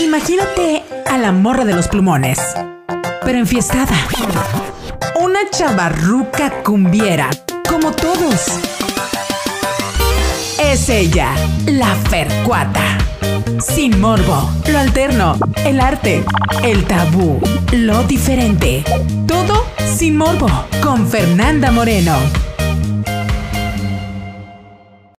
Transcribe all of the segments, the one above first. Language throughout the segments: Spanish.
Imagínate a la morra de los plumones, pero enfiestada. Una chavarruca cumbiera, como todos. Es ella, la Fercuata. Sin morbo, lo alterno, el arte, el tabú, lo diferente. Todo sin morbo, con Fernanda Moreno.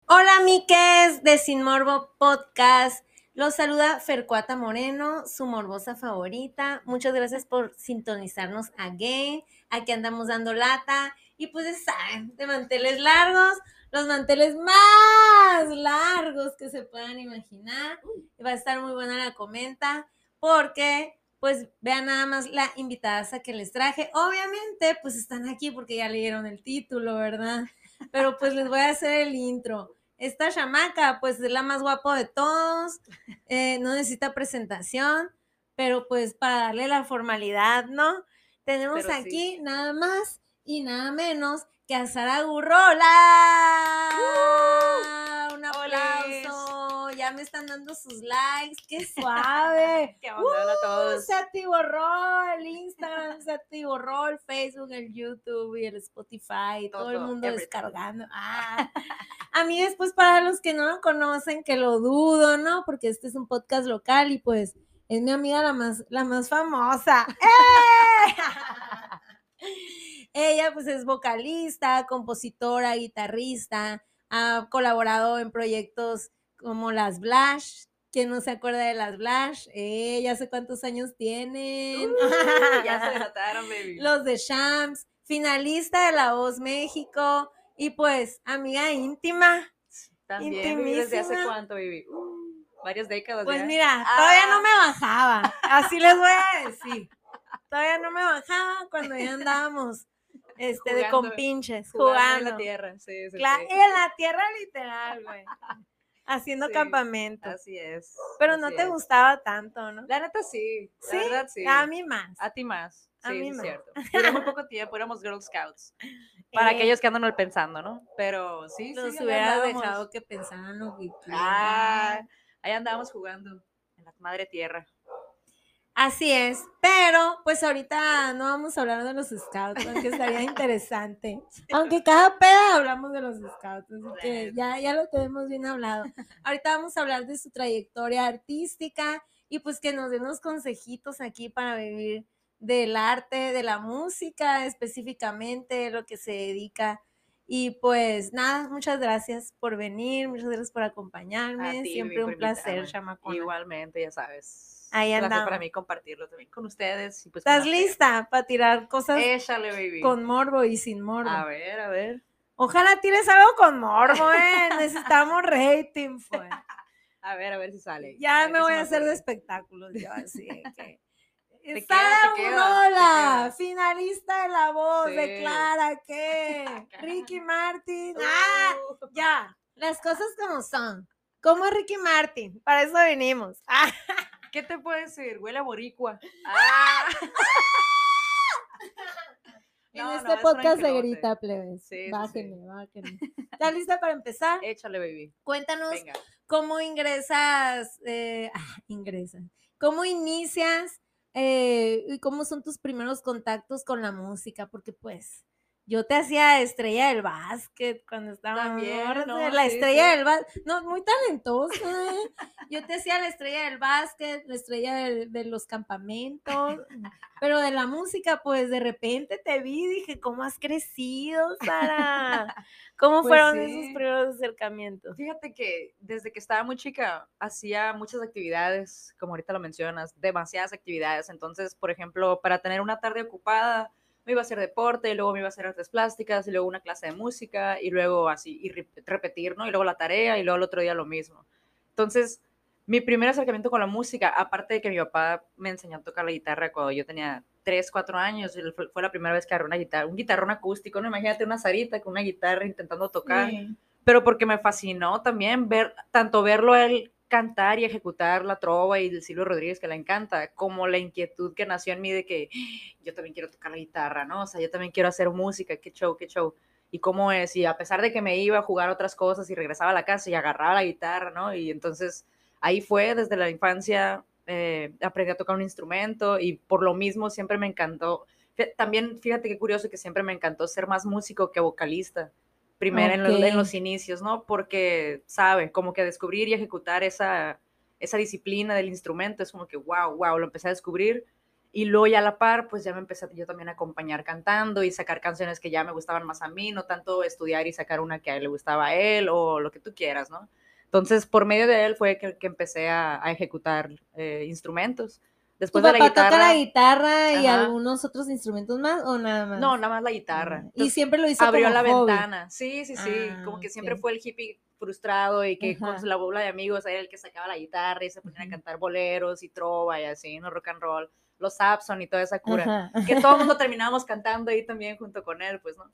Hola, miques de Sin Morbo Podcast. Los saluda Fercuata Moreno, su morbosa favorita. Muchas gracias por sintonizarnos again. Aquí andamos dando lata. Y pues saben, de manteles largos, los manteles más largos que se puedan imaginar. Va a estar muy buena la comenta porque pues vean nada más la invitada que les traje. Obviamente, pues están aquí porque ya leyeron el título, ¿verdad? Pero pues les voy a hacer el intro esta chamaca, pues es la más guapo de todos, eh, no necesita presentación, pero pues para darle la formalidad, ¿no? Tenemos aquí nada más y nada menos que a Sara Gurrola. ¡Uh! Un aplauso. Ya me están dando sus likes. ¡Qué suave! ¡Qué onda a todos! Se atiborró el Instagram, se atiborró el Facebook, el YouTube y el Spotify. Todo, el mundo descargando. Ah. A mí después, para los que no lo conocen, que lo dudo, ¿no? Porque este es un podcast local y pues es mi amiga la más, la más famosa. ¡Eh! Ella pues es vocalista, compositora, guitarrista, ha colaborado en proyectos como las Blash. ¿Quién no se acuerda de las Blash? Eh, ya sé cuántos años tienen. ya se notaron, baby. Los de Shams, finalista de La Voz México y pues amiga íntima. También, ¿desde hace cuánto, baby? Uh, varias décadas. Pues mira, todavía no ah. me bajaba. Así les voy a decir. Todavía no me bajaba cuando ya andábamos este, de compinches, jugando. jugando. En la tierra, sí, sí, claro, En la tierra literal, güey. Haciendo campamento. Así es. Pero no te gustaba tanto, ¿no? La neta sí. ¿Sí? La verdad sí. A mí más. A ti más. Sí, a mí es cierto. Duró muy poco tiempo, éramos Girl Scouts. Para eh, aquellos que andan pensando, ¿no? Pero sí, Los sí. hubiera dejado que pensaran lo que Ah, ahí andábamos jugando en la madre tierra. Así es, pero pues ahorita no vamos a hablar de los scouts, aunque estaría interesante. Aunque cada peda hablamos de los scouts, así que ya, ya lo tenemos bien hablado. Ahorita vamos a hablar de su trayectoria artística y pues que nos den unos consejitos aquí para vivir del arte, de la música específicamente, lo que se dedica. Y pues nada, muchas gracias por venir, muchas gracias por acompañarme. Siempre un placer, chamacona. Igualmente, ya sabes. Ahí andamos. para mí compartirlo también con ustedes. Pues ¿Estás lista para tirar cosas Échale, baby. con morbo y sin morbo? A ver, a ver. Ojalá tires algo con morbo, eh. Necesitamos rating, pues. A ver, a ver si sale. Ya me voy a hacer de espectáculos, yo así que. Sara Urola, finalista de La Voz, declara que Ricky Martin. ¡Ah! Ya, las cosas como son. ¿Cómo es Ricky Martin? Para eso venimos. ¿Qué te puede decir? Huele a boricua. Ah. en este podcast se grita, plebes. Sí, bájenme, bájenme. ¿Estás lista para empezar? Échale, baby. Cuéntanos cómo ingresas, eh, ah, ingresas, cómo inicias eh, y cómo son tus primeros contactos con la música, porque pues yo te hacía estrella del básquet cuando estaba También, la estrella del básquet, no, muy talentosa. ¿eh? Yo te hacía la estrella del básquet, la estrella de, los campamentos, pero de la música, pues de repente te vi y dije, ¿cómo has crecido, Sara? ¿Cómo pues fueron esos primeros acercamientos? Fíjate que desde que estaba muy chica hacía muchas actividades, como ahorita lo mencionas, demasiadas actividades. Entonces, por ejemplo, para tener una tarde ocupada, me iba a hacer deporte, y luego me iba a hacer artes plásticas, y luego una clase de música, y luego así, y repetir, ¿no? Y luego la tarea, y luego el otro día lo mismo. Entonces, mi primer acercamiento con la música, aparte de que mi papá me enseñó a tocar la guitarra cuando yo tenía 3, 4 años, fue la primera vez que agarré una guitarra, un guitarrón acústico, ¿no? Imagínate una zarita con una guitarra intentando tocar, pero porque me fascinó también ver, tanto verlo él cantar y ejecutar la trova y el Silvio Rodríguez que le encanta, como la inquietud que nació en mí de que yo también quiero tocar la guitarra, ¿no? O sea, yo también quiero hacer música, qué show, qué show. Y cómo es, y a pesar de que me iba a jugar otras cosas y regresaba a la casa y agarraba la guitarra, ¿no? Y entonces ahí fue desde la infancia eh, aprendí a tocar un instrumento y por lo mismo siempre me encantó. También fíjate qué curioso que siempre me encantó ser más músico que vocalista, primero en, los, en, los, inicios, ¿no? Porque, sabe, como que descubrir y ejecutar esa, esa disciplina del instrumento es como que, wow, wow, lo empecé a descubrir. Y luego ya a la par, pues ya me empecé yo también a acompañar cantando y sacar canciones que ya me gustaban más a mí, no tanto estudiar y sacar una que a él le gustaba a él o lo que tú quieras, ¿no? Entonces, por medio de él fue que, que empecé a, a ejecutar eh, instrumentos. Después de la guitarra. toca la guitarra y algunos otros instrumentos más o nada más? No, nada más la guitarra. y siempre lo hizo Abrió la ventana. Sí, sí, sí. como ah, que siempre fue el hippie frustrado y que con la bola de amigos era el que sacaba la guitarra y se ponían a cantar boleros y trova y así, ¿no? Rock and roll. Los Sapson y toda esa cura. Que todo el mundo terminábamos cantando ahí también junto con él, pues, ¿no?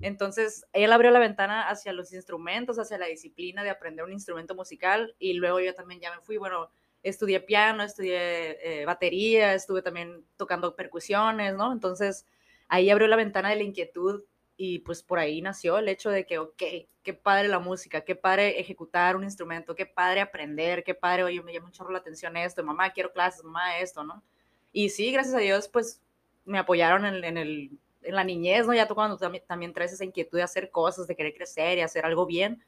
Entonces, él abrió la ventana hacia los instrumentos, hacia la disciplina de aprender un instrumento musical y luego yo también ya me fui, bueno, estudié piano, estudié eh, batería, estuve también tocando percusiones, ¿no? Entonces, ahí abrió la ventana de la inquietud y pues por ahí nació el hecho de que, ok, qué padre la música, qué padre ejecutar un instrumento, qué padre aprender, qué padre, oye, me llama mucho la atención esto, mamá, quiero clases, mamá, esto, ¿no? Y sí, gracias a Dios, pues me apoyaron en, en el en la niñez, ¿no? Ya tú cuando también, también traes esa inquietud de hacer cosas, de querer crecer y hacer algo bien,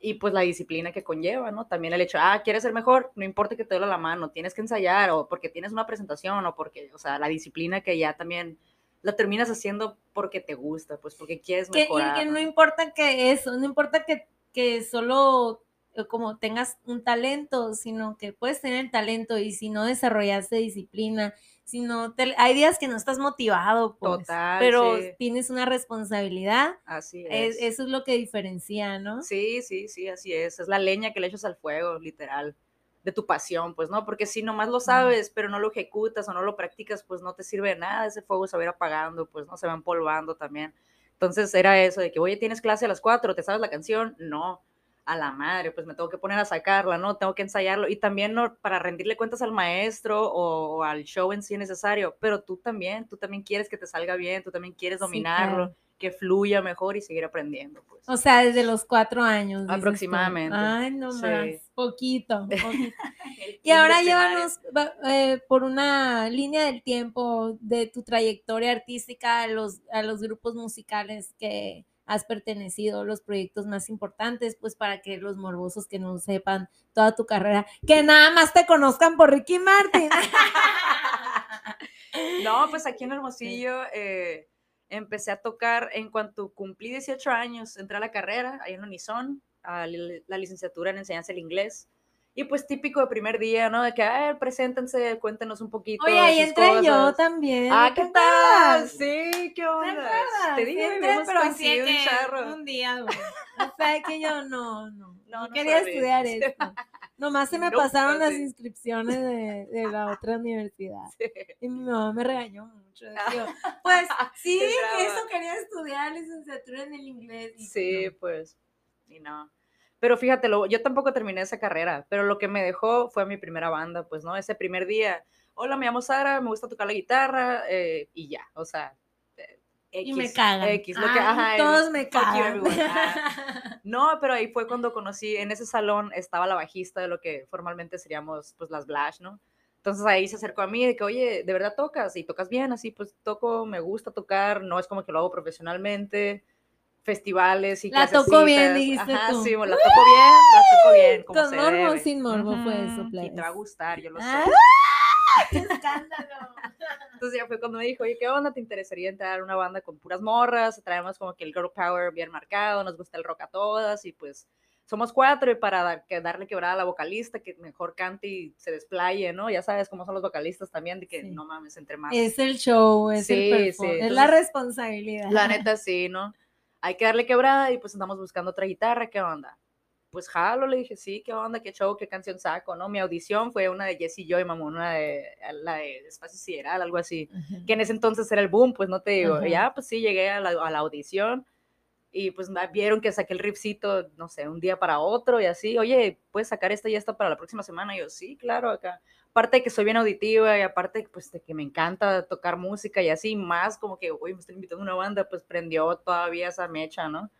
y pues la disciplina que conlleva, ¿no? También el hecho, ah, quieres ser mejor, no importa que te duele la mano, tienes que ensayar, o porque tienes una presentación, o porque, o sea, la disciplina que ya también la terminas haciendo porque te gusta, pues porque quieres mejorar. Que, que ¿no? importa que eso, no importa que, que solo eh, como tengas un talento, sino que puedes tener el talento y si no desarrollaste disciplina sino hay días que no estás motivado, pues, Total, pero tienes una responsabilidad. Así es. Eso es lo que diferencia, ¿no? Sí, sí, sí, así es. Es la leña que le echas al fuego, literal, de tu pasión, pues, ¿no? Porque si nomás lo sabes, pero no lo ejecutas o no lo practicas, pues no te sirve de nada, ese fuego se va a ir apagando, pues, ¿no? Se va empolvando también. Entonces era eso de que, oye, tienes clase a las cuatro, ¿te sabes la canción? No a la madre, pues me tengo que poner a sacarla, ¿no? Tengo que ensayarlo y también no, para rendirle cuentas al maestro o, al show en sí necesario, pero tú también, tú también quieres que te salga bien, tú también quieres dominarlo, que fluya mejor y seguir aprendiendo, pues. O sea, desde los cuatro años. Aproximadamente. Ay, no más, poquito. y ahora llévanos eh, por una línea del tiempo de tu trayectoria artística a los, a los grupos musicales que has pertenecido, los proyectos más importantes, pues para que los morbosos que no sepan toda tu carrera, que nada más te conozcan por Ricky Martin. no, pues aquí en Hermosillo eh, empecé a tocar en cuanto cumplí 18 años, entré a la carrera, ahí en Unison, a la licenciatura en enseñanza del inglés. Y pues típico de primer día, ¿no? De que, ay, preséntense, cuéntenos un poquito. Oye, ahí entré yo también. Ah, ¿qué, tal? Sí, ¿qué onda? Te dije, sí, entré, pero así un charro. Un día, güey. O sea, que yo no, no, no, no quería estudiar esto. Nomás se me pasaron las inscripciones de, de, la otra universidad. Y mi mamá me regañó mucho. pues sí, eso quería estudiar licenciatura en el inglés. sí, pues, y no. Pero fíjate, yo tampoco terminé esa carrera, pero lo que me dejó fue mi primera banda, pues, ¿no? Ese primer día, hola, me llamo Sara, me gusta tocar la guitarra eh, y ya, o sea, X, y me cagan. X, lo que, ajá, todos me cagan. no, pero ahí fue cuando conocí, en ese salón estaba la bajista de lo que formalmente seríamos, pues, las Blash, ¿no? Entonces ahí se acercó a mí de que, oye, ¿de verdad tocas? Y tocas bien, así, pues toco, me gusta tocar, no es como que lo hago profesionalmente, festivales y La tocó bien, dijiste Ajá, sí, la tocó bien, la tocó bien, como Con se morbo debe. sin morbo fue eso, Y te va a gustar, yo lo sé. ¡Ah! ¡Qué escándalo! Entonces ya fue cuando me dijo, oye, ¿qué onda? ¿Te interesaría entrar a una banda con puras morras? Traemos como que el girl power bien marcado, nos gusta el rock a todas y pues somos cuatro y para dar, que darle quebrada a la vocalista, que mejor cante y se desplaye, ¿no? Ya sabes cómo son los vocalistas también, de que no mames, entre más. Es el show, es el sí, es la responsabilidad. La neta sí, ¿no? Hay que darle quebrada y pues andamos buscando otra guitarra, ¿qué onda? Pues jalo, le dije, sí, ¿qué onda? ¿Qué show? ¿Qué canción saco? ¿No? Mi audición fue una de Jessie Joy, mamón, una de la de Espacio Sideral, algo así, que en ese entonces era el boom, pues no te digo, ya, pues sí, llegué a la, a la audición y pues vieron que saqué el riffcito, no sé, un día para otro y así, oye, ¿puedes sacar esta y esta para la próxima semana? Y yo, sí, claro, acá. Aparte de que soy bien auditiva y aparte pues de que me encanta tocar música y así, más como que, oye, me estoy invitando a una banda, pues prendió todavía esa mecha, ¿no?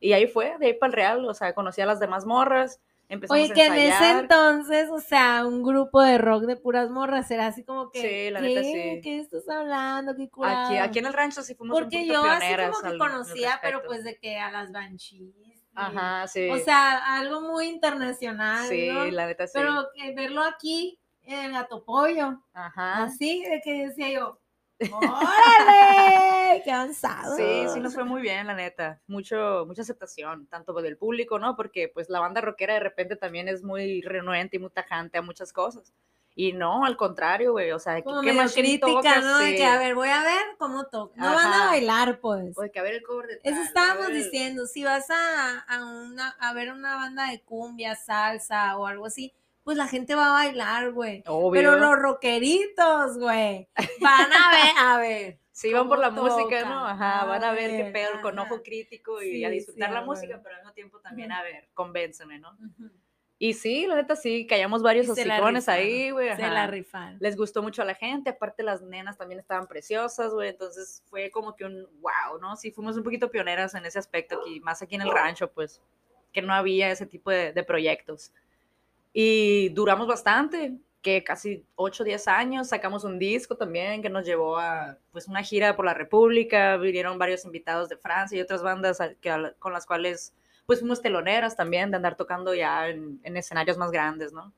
Y ahí fue, de ahí para el real, o sea, conocí a las demás morras, Empezamos Oye, a que en ese entonces, o sea, un grupo de rock de puras morras era así como que. Sí, la ¿qué? neta, sí. ¿Qué estás hablando? ¿Qué Aquí, curado? aquí en el rancho sí fuimos un Porque poquito yo así como que al- conocía, pero pues de que a las Banshees. Ajá, sí. O sea, algo muy internacional, sí, ¿no? la neta sí. Pero que verlo aquí en Gato Pollo, Ajá. así de que decía yo, ¡órale! ¡Qué avanzado! Sí, sí nos fue muy bien, la neta. Mucho, mucha aceptación, tanto del público, ¿no? Porque pues la banda rockera de repente también es muy renuente y muy tajante a muchas cosas. Y no, al contrario, güey, o sea, Como qué machín crítica, ¿no? De sí. que, a ver, voy a ver cómo toca. No van a Ajá. bailar, pues. Oye, que a ver el cover de Eso tal, a estábamos el- diciendo, si vas a, a, una, a ver una banda de cumbia, salsa o algo así, pues la gente va a bailar, güey. Obvio. Pero los rockeritos, güey, van a ver, a ver. Sí, van por la cómo música, ¿no? Ajá, van a ver qué ver, pedo con ajá. ojo crítico y Sí, a sí, disfrutar la a música, pero al mismo tiempo también a ver, convénceme, ¿no? Y sí, la neta sí, callamos varios la hocicones ahí, güey. Se la rifaron. les gustó mucho a la gente, aparte las nenas también estaban preciosas, güey, entonces fue como que un wow, ¿no? Sí, fuimos un poquito pioneras en ese aspecto aquí, más aquí en el rancho, pues, que no había ese tipo de, de proyectos. Y duramos bastante, que casi 8 o 10 años, sacamos un disco también que nos llevó a, pues, una gira por la República, vinieron varios invitados de Francia y otras bandas que, con las cuales, pues, fuimos teloneras también, de andar tocando ya en, en escenarios más grandes, ¿no?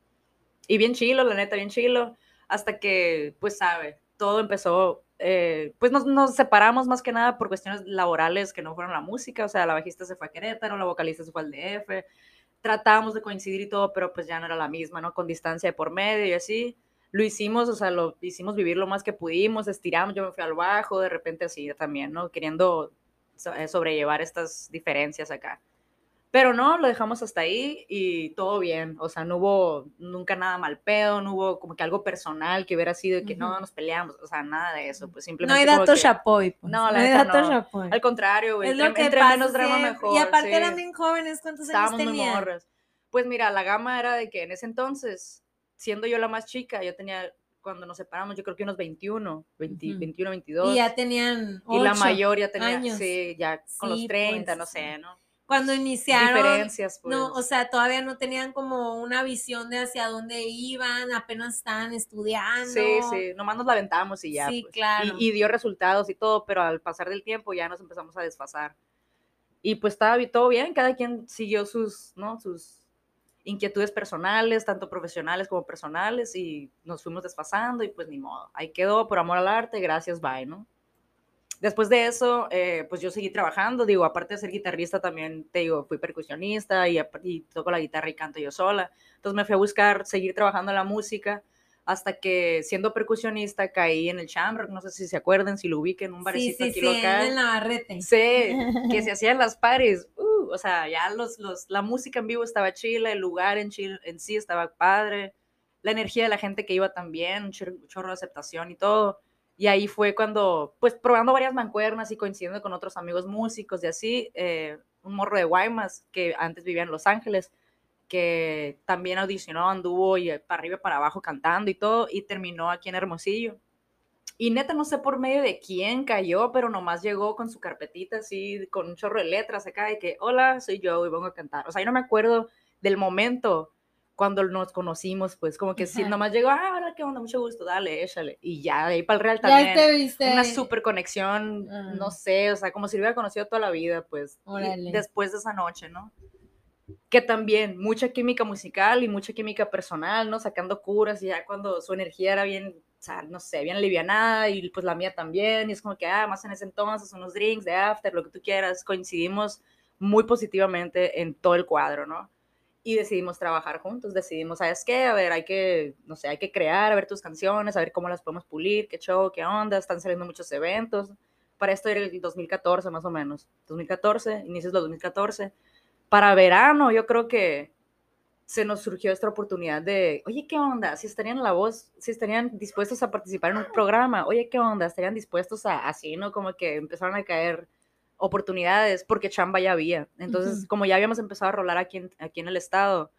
Y bien chilo, la neta, bien chilo. Hasta que, pues, sabe, todo empezó. eh, pues nos, nos separamos más que nada por cuestiones laborales que no fueron la música. O sea, la bajista se fue a Querétaro, la vocalista se fue al DF. Tratábamos de coincidir y todo, pero pues ya no era la misma, ¿no? Con distancia de por medio y así. Lo hicimos, o sea, lo hicimos vivir lo más que pudimos, estiramos, yo me fui al bajo, de repente así también, ¿no? Queriendo so- sobrellevar estas diferencias acá. Pero no, lo dejamos hasta ahí y todo bien. O sea, no hubo nunca nada mal pedo, no hubo como que algo personal que hubiera sido que no Ujú. nos peleamos. O sea, nada de eso. Pues No simplemente. hay como datos chapoy, pues. No, la hay neta datos no. Al contrario, güey. Es lo que entre pasa menos drama mejor. Y aparte sí. eran bien jóvenes, ¿cuántos Estábamos años muy tenían? morras. Pues mira, la gama era de que en ese entonces, siendo yo la más chica, yo tenía, cuando nos separamos, yo creo que unos 21, 20, Ujú. 21, 22. Y ya tenían y la mayor ya tenía, años. sí, ya con Sí, los 30, pues, no sé, ¿no? Cuando iniciaron, Diferencias, pues. no, o sea, todavía no tenían como una visión de hacia dónde iban, apenas estaban estudiando. Sí, sí, nomás nos la aventamos y ya. Sí, pues. claro. Y, y dio resultados y todo, pero al pasar del tiempo ya nos empezamos a desfasar. Y pues estaba todo bien, cada quien siguió sus, ¿no? Sus inquietudes personales, tanto profesionales como personales, y nos fuimos desfasando y pues ni modo. Ahí quedó, por amor al arte, gracias, bye, ¿no? Después de eso, eh, pues yo seguí trabajando, digo, aparte de ser guitarrista también, te digo, fui percusionista y, y toco la guitarra y canto yo sola. Entonces me fui a buscar seguir trabajando en la música hasta que siendo percusionista caí en el Shamrock, no sé si se acuerdan, si lo ubiquen, un sí, barecito sí, aquí sí, local. en Navarrete. Sí, que se hacían las pares. uh, o sea, ya los, los, la música en vivo estaba chila, el lugar en, chil- en sí estaba padre, la energía de la gente que iba también, un chor- chorro de aceptación y todo. Y ahí fue cuando, pues probando varias mancuernas y coincidiendo con otros amigos músicos y así, eh, un morro de Guaymas que antes vivía en Los Ángeles, que también audicionó, anduvo y eh, para arriba para abajo cantando y todo, y terminó aquí en Hermosillo. Y neta, no sé por medio de quién cayó, pero nomás llegó con su carpetita así, con un chorro de letras acá, de que, hola, soy yo y vengo a cantar. O sea, yo no me acuerdo del momento cuando nos conocimos, pues, como que Ajá. nomás llegó, ah, hola, qué onda, mucho gusto, dale, échale. Y ya, de ahí para el real Ya también. te viste. Una super conexión, Ah. no sé, o sea, como si lo hubiera conocido toda la vida, pues, Órale. después de esa noche, ¿no? Que también, mucha química musical y mucha química personal, ¿no? Sacando curas y ya cuando su energía era bien, o sea, no sé, bien alivianada y pues la mía también, y es como que, ah, más en ese entonces, unos drinks de after, lo que tú quieras, coincidimos muy positivamente en todo el cuadro, ¿no? Y decidimos trabajar juntos, decidimos, ¿sabes qué? A ver, hay que, no sé, hay que crear, a ver tus canciones, a ver cómo las podemos pulir, qué show, qué onda, están saliendo muchos eventos. Para esto era el 2014 más o menos, 2014, inicios del 2014. Para verano yo creo que se nos surgió esta oportunidad de, oye, ¿qué onda? Si estarían la voz, si estarían dispuestos a participar en un programa, oye, ¿qué onda? Estarían dispuestos a, así, ¿no? Como que empezaron a caer oportunidades porque chamba ya había. Entonces, Ujú. como ya habíamos empezado a rolar aquí en, aquí en el estado,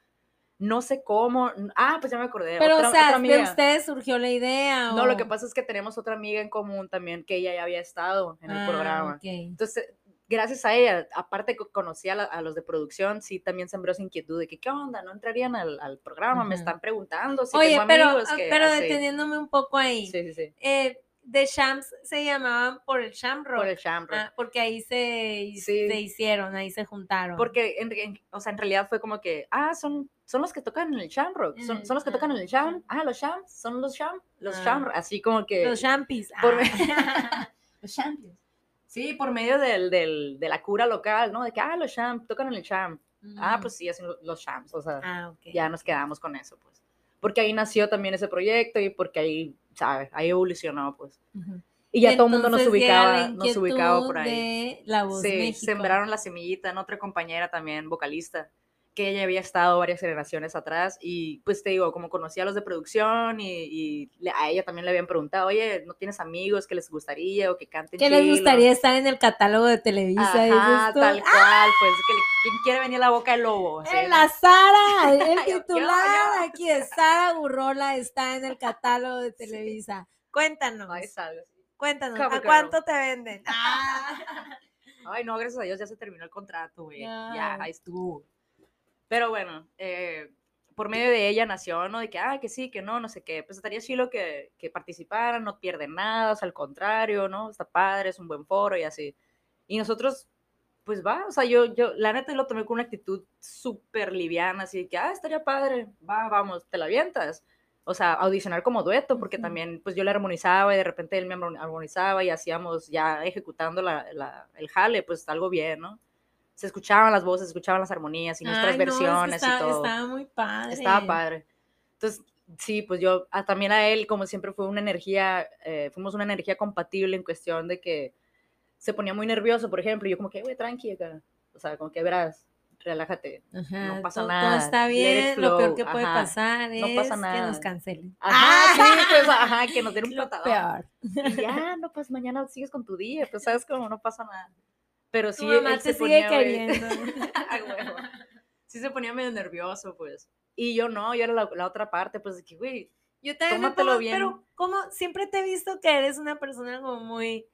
no sé cómo, ah, pues ya me acordé. Pero, otra- o sea, de ustedes surgió la idea. No, o- lo que pasa es que tenemos otra amiga en común también que ella ya había estado en el Ah, programa. ok. Entonces, gracias a ella, aparte que conocí a, la- a los de producción, sí también sembró esa inquietud de que, ¿qué onda? ¿No entrarían al, al programa? Me Ujú. están preguntando si Oye, tengo pero, amigos ah, que pero así". deteniéndome un poco ahí. Sí, sí, sí. Eh, The Shams se llamaban por el Shamrock. Por el Shamrock. Ah, porque ahí se, Sí. se hicieron, ahí se juntaron. Porque, en, en- o sea, en realidad fue como que, ah, son, son los que tocan en el Shamrock, son, son los que ah, tocan en el Sham, ah, los Shams, son los Sham, los Ah. Shamrock, así como que... Los Champis. por- Ah. Los Champions. Sí, por medio del, del, de la cura local, ¿no? De que, ah, los Sham, tocan en el Sham. Ah, pues sí, hacen lo- los Shams, o sea, ya nos quedamos con eso, pues. Porque ahí nació también ese proyecto y porque ahí, ¿sabes? Ahí evolucionó, pues. Ujú. Y ya todo el mundo nos Entonces ubicaba, nos ubicaba por ahí. de La Voz Sí, México. sembraron la semillita en otra compañera también, vocalista, que ella había estado varias generaciones atrás y pues te digo, como conocía a los de producción y, a ella también le habían preguntado, oye, ¿no tienes amigos que les gustaría o que canten ¿Qué les chilo?" gustaría estar en el catálogo de Televisa? Ajá, tal cual, pues, que le- ¿quién quiere venir a la boca del lobo? Así, Eh, ¿no? La Sara, el titular aquí de Sara Burrola está en el catálogo de Televisa. Cuéntanos, así. cuéntanos, Cover ¿a cuánto te venden? Ah. Ay, no, gracias a Dios ya se terminó el contrato, güey. Ya. Ya, ahí estuvo. Pero bueno, eh, por medio de ella nació, ¿no? De que, ah, que sí, que no, no sé qué. Pues estaría chilo que, que participaran, no pierden nada, o sea, al contrario, ¿no? Está padre, es un buen foro y así. Y nosotros, pues va, o sea, yo, yo, la neta lo tomé con una actitud súper liviana, así que, ah, estaría padre, va, vamos, te la avientas. O sea, audicionar como dueto, porque también, pues yo le armonizaba y de repente él me armon- armonizaba y hacíamos ya ejecutando la, la- el jale, pues algo bien, ¿no? Se escuchaban las voces, se escuchaban las armonías y nuestras Ay, no, es que versiones estaba, y todo. Estaba muy padre. Estaba padre. Entonces, sí, pues yo a- también a él, como siempre, fue una energía, eh, fuimos una energía compatible en cuestión de que se ponía muy nervioso, por ejemplo, y yo como que, güey, tranqui acá. O sea, como que verás, relájate. Ajá, no pasa todo, nada, Todo está bien. Lo peor que puede ajá, pasar no es pasa que nada. nos cancelen. Ajá, sí, ¡Ah! pues, ajá, que nos den un patadón. peor. Y ya, no, pues mañana sigues con tu día, pues sabes como no pasa nada. Pero sí, Tu mamá él te se sigue ponía, queriendo. a huevo. Sí se ponía medio nervioso, pues. Y yo no, yo era la, la otra parte, pues de que, güey, Yo también Tómatelo pongo, bien. pero como siempre te he visto que eres una persona como muy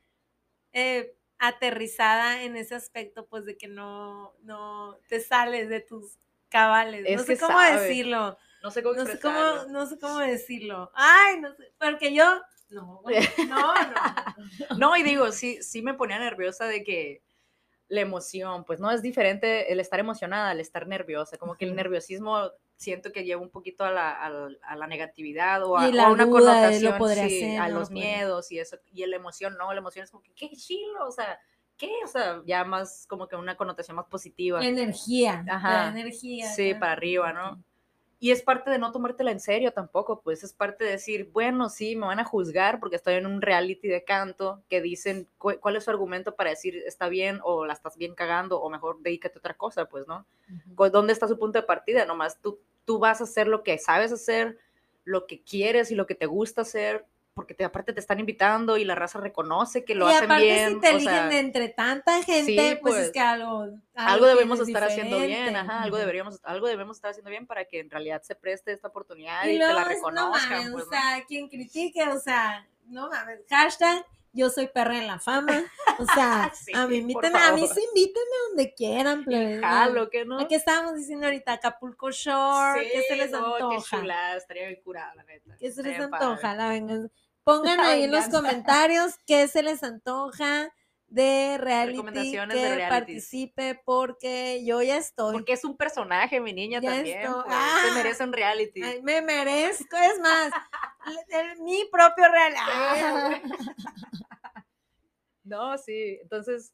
eh, aterrizada en ese aspecto, pues de que no, no te sales de tus cabales. Es no sé cómo sabe. decirlo. no sé cómo No sé cómo, no sé cómo decirlo. Ay, no sé, porque yo, no, no, no. No, y digo, sí, sí me ponía nerviosa de que la emoción, pues no es diferente el estar emocionada al estar nerviosa, como que el nerviosismo siento que lleva un poquito a la, a la- a la negatividad o a, Y o la a una lo connotación sí, hacer, a lo los miedos y eso, y la emoción no, la emoción es como que, qué chilo, o sea, ¿qué? O sea, ya más como que una connotación más positiva. Energía. Ajá. Ajá. energía. Sí, para arriba, ¿no? Y es parte de no tomártela en serio tampoco, pues es parte de decir, bueno, sí, me van a juzgar porque estoy en un reality de canto que dicen cu- cuál es su argumento para decir está bien o la estás bien cagando o mejor dedícate a otra cosa, pues, ¿no? Cu- ¿Dónde está su punto de partida? Nomás tú, tú vas a hacer lo que sabes hacer, lo que quieres y lo que te gusta hacer, porque te, aparte te están invitando y la raza reconoce que lo y hacen aparte bien. si te o eligen sea, de entre tanta gente, sí, pues, es pues, que algo... algo debemos estar haciendo bien, ajá, algo deberíamos, algo debemos estar haciendo bien para que en realidad se preste esta oportunidad Y y, te la es- no reconozcan. mames, pues, o ¿no? sea, quien critique, o sea, no mames, hashtag yo soy perra en la fama, o sea, Sí, a mí invítenme, a mí sí invítenme donde quieran, plebes, ¿no? Jalo, que no? ¿Qué estábamos diciendo ahorita? Acapulco Shore, ¿qué se les no, Qué antoja? chulada, estaría bien curada, la neta. ¿Qué se les estaría antoja? padre. La venganza. Pongan La ahí en los comentarios qué se les antoja de reality Recomendaciones que de participe porque yo ya estoy. Porque es un personaje, mi niña, Ya también. estoy- pues, Ah. Merece un reality. Ay, me merezco, es más, el- el- mi propio reality. Ah. No, sí. Entonces,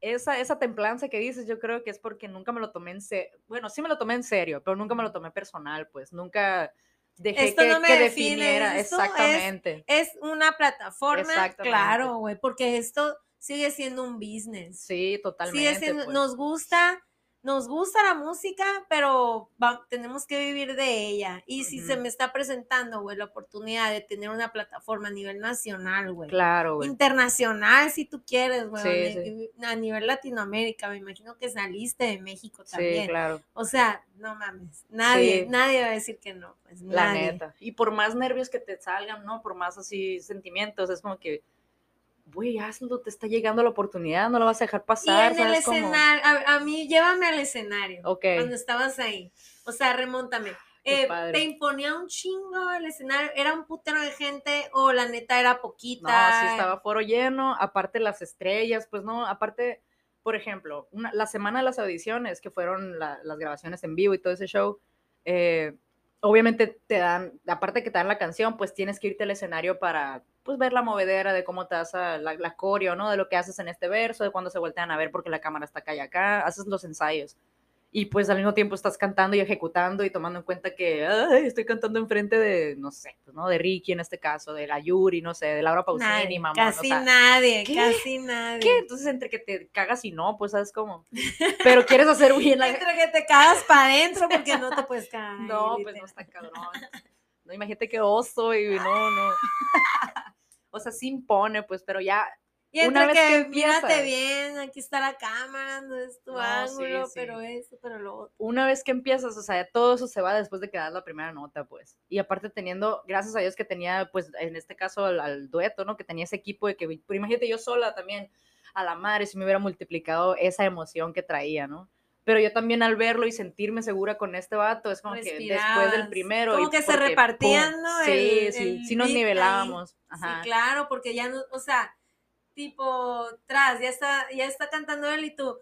esa, esa templanza que dices, yo creo que es porque nunca me lo tomé en serio. Bueno, sí me lo tomé en serio, pero nunca me lo tomé personal, pues. Nunca dejé Esto que, no me que define, definiera. es- Exactamente. Es una plataforma, claro, güey, porque esto sigue siendo un business. Sí, totalmente. Sigue siendo, pues. nos gusta, nos gusta la música, pero va- tenemos que vivir de ella. Y si se me está presentando, güey, la oportunidad de tener una plataforma a nivel nacional, güey. Claro, güey. Internacional, si tú quieres, güey. Sí, A nivel Latinoamérica, me imagino que saliste de México Sí, también. claro. O sea, no mames. Nadie, Sí. nadie va a decir que no. Pues, La nadie. neta. Y por más nervios que te salgan, ¿no? Por más así sentimientos, es como que güey, hazlo, te está llegando la oportunidad, no la vas a dejar Y pasar. en el ¿sabes cómo? escenario, a, a mí, llévame al escenario. Ok. Cuando estabas ahí. O sea, remóntame. Eh. ¿Te imponía un chingo el escenario? ¿Era un putero de gente o la neta era No, poquita? sí estaba foro lleno, aparte las estrellas, pues no, aparte, por ejemplo, una- la semana de las audiciones, que fueron la- las grabaciones en vivo y todo ese show, eh, obviamente te dan, aparte que te dan la canción, pues tienes que irte al escenario para, pues, ver la movedera de cómo te hace la, la coreo, ¿no? De lo que haces en este verso, de cuando se voltean a ver porque la cámara está acá y acá, haces los ensayos. Y pues al mismo tiempo estás cantando y ejecutando y tomando en cuenta que ay, estoy cantando enfrente de, no sé, pues, ¿no? De Ricky en este caso, de la Yuri, no sé, de Laura Pausini, Nadie, mamá. casi nadie, ¿qué? casi nadie. ¿Qué? Entonces entre que te cagas y no, pues sabes cómo. Pero quieres hacer bien la... Entre que te cagas para adentro porque no te puedes cagar. No, pues no está cabrón. No, imagínate qué oso y no, no. O sea, sí impone, pues, pero ya Y una entre vez que, que mírate empiezas. bien, aquí está la cámara, no es tu No, sí, ángulo, sí. pero eso, pero lo otro. una vez que empiezas, o sea, todo eso se va después de que das la primera nota, pues. Y aparte teniendo, gracias a Dios que tenía, pues, en este caso al, al dueto, ¿no? Que tenía ese equipo de que, pero imagínate yo sola también, a la madre, si me hubiera multiplicado esa emoción que traía, ¿no? Pero yo también al verlo y sentirme segura con este vato, es como que después del primero. Como y que se repartían, ¿no? Sí, El- sí, el sí nos nivelábamos. Ajá. Sí, claro, porque ya no, o sea, tipo, tras, ya está, ya está cantando él y tú,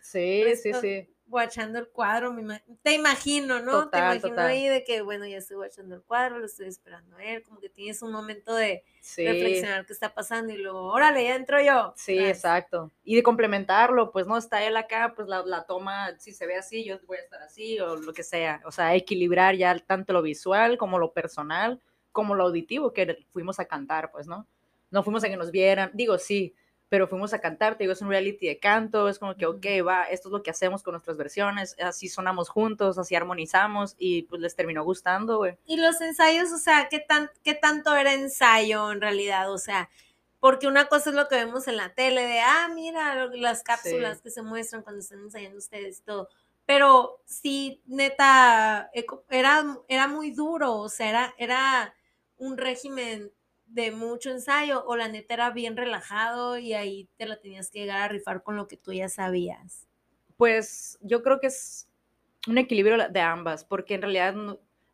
Sí, sí, sí. Guachando el cuadro, me te imagino, ¿no? te Total, imagino total. ahí de que, bueno, ya estoy guachando el cuadro, lo estoy esperando a él, como que tienes un momento de Sí. reflexionar qué está pasando y luego, órale, ya entro yo. Sí, exacto. Y de complementarlo, pues no está él acá, pues la, la toma, si se ve así, yo voy a estar así o lo que sea. O sea, equilibrar ya tanto lo visual como lo personal, como lo auditivo que fuimos a cantar, pues, ¿no? No fuimos a que nos vieran, digo, sí, pero fuimos a cantar, te digo, es un reality de canto, es como que, ok, va, esto es lo que hacemos con nuestras versiones, así sonamos juntos, así armonizamos y pues les terminó gustando, güey. Y los ensayos, o sea, ¿qué, tan, ¿qué tanto era ensayo en realidad? O sea, porque una cosa es lo que vemos en la tele de, ah, mira, las cápsulas Sí. que se muestran cuando están ensayando ustedes y todo. Pero sí, neta, era, era muy duro, o sea, era, era un régimen de mucho ensayo, o la neta era bien relajado y ahí te la tenías que llegar a rifar con lo que tú ya sabías. Pues yo creo que es un equilibrio de ambas, porque en realidad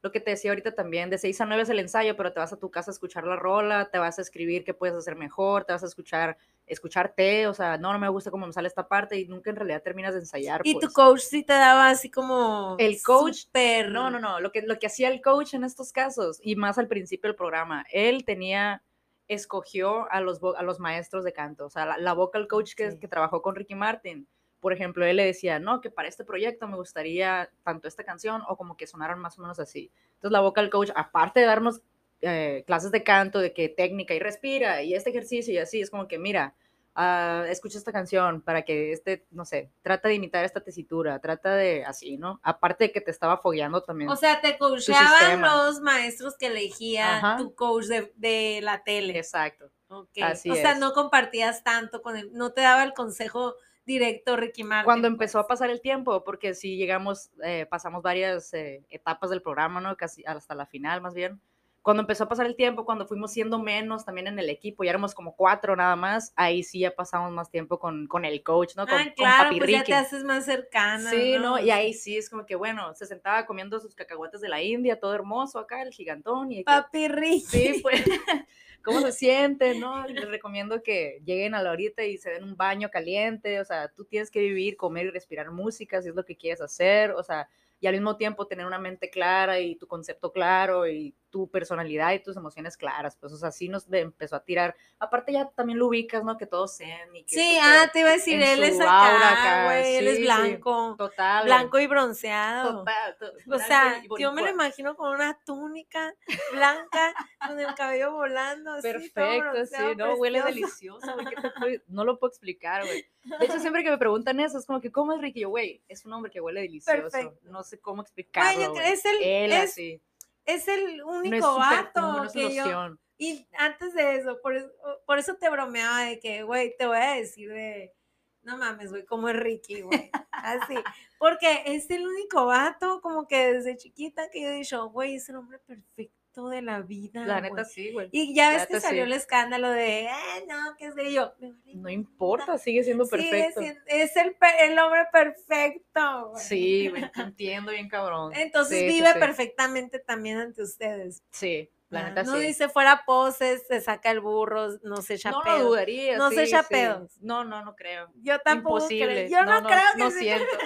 lo que te decía ahorita también, de 6 a 9 es el ensayo, pero te vas a tu casa a escuchar la rola, te vas a escribir qué puedes hacer mejor, te vas a escuchar, escucharte, o sea, no, no me gusta cómo me sale esta parte y nunca en realidad terminas de ensayar. Y pues. tu coach sí te daba así como... El coach, súper- No, no, no, lo que, lo que hacía el coach en estos casos, y más al principio del programa, él tenía, escogió a los, a los maestros de canto, o sea, la, la vocal coach que, que trabajó con Ricky Martin, por ejemplo, él le decía, no, que para este proyecto me gustaría tanto esta canción o como que sonaran más o menos así. Entonces la vocal coach, aparte de darnos eh, clases de canto, de que técnica y respira y este ejercicio y así, es como que mira, ah, escucha esta canción para que este, no sé, trata de imitar esta tesitura, trata de así, ¿no? Aparte de que te estaba fogueando también. O sea, te coachaban sistema. los maestros que elegía Ajá. tu coach de, de la tele. Exacto. Ok. así o sea, es. no compartías tanto con él, no te daba el consejo directo Ricky Martin. Cuando empezó a pues. pasar el tiempo, porque sí llegamos, eh, pasamos varias eh, etapas del programa, ¿no? Casi hasta la final, más bien. Cuando empezó a pasar el tiempo, cuando fuimos siendo menos también en el equipo, ya éramos como cuatro nada más, ahí sí ya pasamos más tiempo con, con el coach, ¿no? Con, Ah, con claro, Papi pues ya te haces más cercana. Sí, ¿no? ¿no? Y ahí sí es como que, bueno, se sentaba comiendo sus cacahuates de la India, todo hermoso acá, el gigantón. Y Papi Ricky. Sí, pues, ¿cómo se siente? ¿No? Les recomiendo que lleguen a la horita y se den un baño caliente, o sea, tú tienes que vivir, comer y respirar música si es lo que quieres hacer, o sea, y al mismo tiempo tener una mente clara y tu concepto claro y tu personalidad y tus emociones claras, pues, o sea, sí nos empezó a tirar, aparte ya también lo ubicas, ¿no? Que todos sean y que Sí, ah, te iba a decir, él es acá, güey, él sí, es sí, blanco, total, blanco y bronceado. total, to- O sea, yo me lo imagino con una túnica blanca, con el cabello volando. así, todo Perfecto, sí, bronceado, no, huele delicioso, güey, ¿qué te puedo- no lo puedo explicar, güey. De hecho, siempre que me preguntan eso, es como que, ¿cómo es Ricky? Yo, güey, es un hombre que huele delicioso, Perfecto. no sé cómo explicarlo, güey. es el, Él es, así, es el único vato no es que yo... Y antes de eso, por eso, por eso te bromeaba de que, güey, te voy a decir de, no mames, güey, como es Ricky, güey. Así. Porque es el único vato, como que desde chiquita, que yo he dicho, güey, es el hombre perfecto de la vida. La neta sí, güey. Y ya ves que salió sí. el escándalo de, eh, no, qué sé yo. Vale No importa, sigue siendo perfecto. es, es el, el hombre perfecto. Sí, güey, entiendo bien cabrón. Entonces Sí, vive sí. perfectamente también ante ustedes. Sí, la Ah, neta no sí. dice fuera poses, se saca el burro, no se echa no lo dudaría. No se echa sí. pedos. No, no, no creo. Yo tampoco Imposible. creo. Yo no, creo que no sí. siento.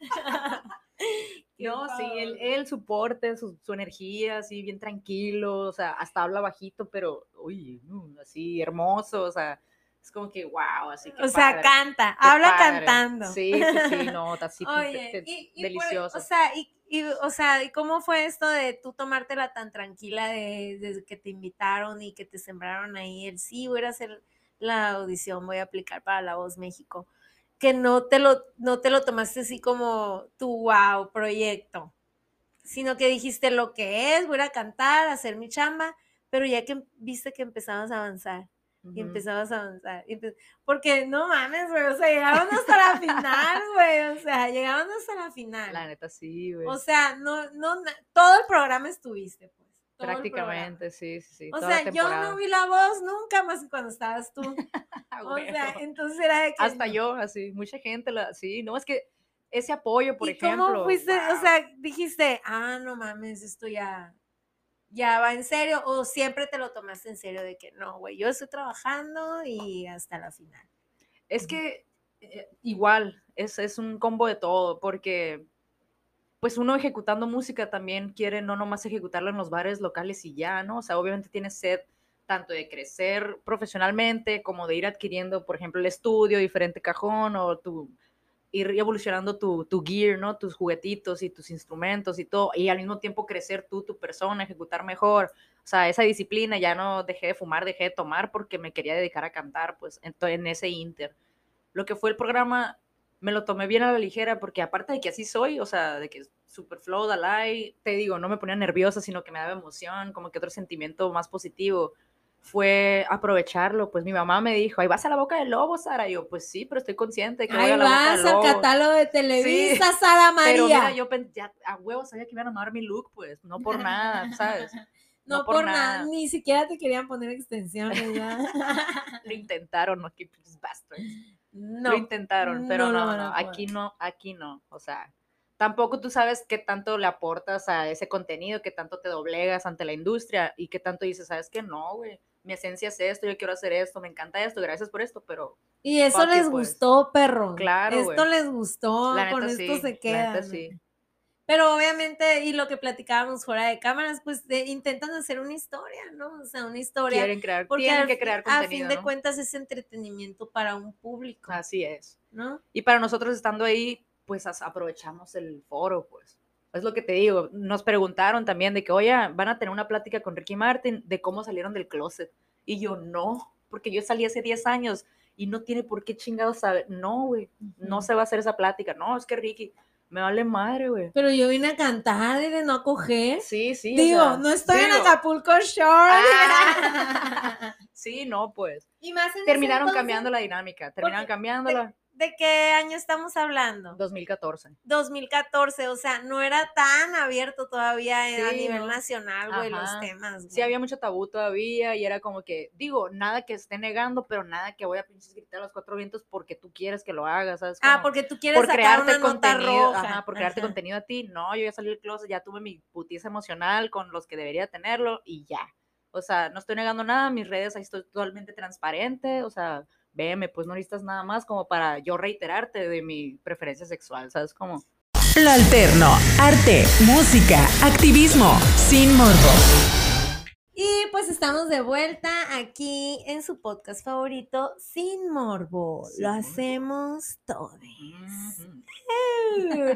No, sí, él, él su porte, su, su energía, así bien tranquilo, o sea, hasta habla bajito, pero, uy, así hermoso, o sea, es como que, wow, así que O sea, padre, canta, habla padre. cantando. Sí, sí, sí, no, así, te- Oye, te- y, y por- delicioso. o sea, y, y, o sea, ¿y cómo fue esto de tú tomártela tan tranquila de, desde que te invitaron y que te sembraron ahí el sí, voy a hacer la audición, voy a aplicar para La Voz México? Que no te lo, no te lo tomaste así como tu wow proyecto, sino que dijiste lo que es, voy a cantar, a hacer mi chamba, pero ya que viste que empezabas a avanzar y empezabas a avanzar. empe- porque no mames, güey, o sea, llegaron hasta la final, güey, o sea, llegaron hasta la final. La neta sí, güey. o sea, no, no, todo el programa estuviste, pues. Todo Prácticamente, sí, sí. O sea, yo no vi la voz nunca más que cuando estabas tú. Ah, O sea, entonces era de que. hasta yo, así, mucha gente, la, sí, no, es que ese apoyo, por ¿Y ejemplo. cómo fuiste? O wow. sea, dijiste, ah, no mames, esto ya, ya va en serio, o siempre te lo tomaste en serio de que no, güey, yo estoy trabajando y hasta la final. Es que eh, igual, es, es un combo de todo, porque pues uno ejecutando música también quiere no nomás ejecutarla en los bares locales y ya, ¿no? O sea, obviamente tienes sed tanto de crecer profesionalmente como de ir adquiriendo, por ejemplo, el estudio, diferente cajón o tu ir evolucionando tu, tu gear, ¿no? Tus juguetitos y tus instrumentos y todo, y al mismo tiempo crecer tú, tu persona, ejecutar mejor. O sea, esa disciplina, ya no dejé de fumar, dejé de tomar porque me quería dedicar a cantar, pues, en, en ese inter. Lo que fue el programa, me lo tomé bien a la ligera porque aparte de que así soy, o sea, de que super flow, dalai, te digo, no me ponía nerviosa, sino que me daba emoción, como que otro sentimiento más positivo fue aprovecharlo. Pues mi mamá me dijo, ahí vas a la boca del lobo, Sara. Y yo, pues sí, pero estoy consciente de que voy Ahí a la boca vas al catálogo de Televisa, Sara María. Pero mira, yo ya a huevo sabía que iban a amar mi look, pues, no por nada, ¿sabes? no, no por, por nada, nada. ni siquiera te querían poner extensiones. Lo intentaron, no, que pinches bastards. No. Lo intentaron, pero no no, no, aquí no, aquí no, o sea, tampoco tú sabes qué tanto le aportas a ese contenido, qué tanto te doblegas ante la industria y qué tanto dices, sabes que no, güey, mi esencia es esto, yo quiero hacer esto, me encanta esto, gracias por esto, pero Y eso you, les pues. gustó, perro. Claro, Esto les gustó, la con esto sí, se neta sí. Pero obviamente, y lo que platicábamos fuera de cámaras, pues de- intentan hacer una historia, ¿no? O sea, una historia. Quieren crear, porque tienen al que crear a contenido, fin de ¿no? cuentas es entretenimiento para un público, Así es. ¿no? Y para nosotros estando ahí, pues aprovechamos el foro, pues. Es lo que te digo. Nos preguntaron también de que, oye, van a tener una plática con Ricky Martin de cómo salieron del closet. Y yo, no, porque yo salí hace 10 años y no tiene por qué chingados saber. No, güey, no se va a hacer esa plática. No, es que Ricky, me vale madre, güey. Pero yo vine a cantar, de no coger. Sí, sí. o Digo, sea, no estoy en Acapulco Shore. Ah. Sí, no, pues. y más en Terminaron entonces, cambiando la dinámica. Terminaron cambiándola. ¿De qué año estamos hablando? 2014. 2014, o sea, no era tan abierto todavía a Sí, nivel ¿no? nacional, güey, los temas. sí güey. había mucho tabú todavía y era como que, digo, nada que esté negando, pero nada que voy a pinches gritar a los cuatro vientos porque tú quieres que lo hagas, ¿sabes? Ah, Como porque tú quieres por sacar crearte una nota contenido, roja. ajá, por crearte Ajá. contenido a ti, no, yo ya salí del closet, ya tuve mi putiza emocional con los que debería tenerlo y ya. O sea, no estoy negando nada, mis redes ahí estoy totalmente transparente, o sea, véeme, pues no necesitas nada más como para yo reiterarte de mi preferencia sexual, ¿sabes? Como, Lo alterno, arte, música, activismo, sin morbo. Y pues estamos de vuelta aquí en su podcast favorito, Sin Morbo. Lo hacemos todos.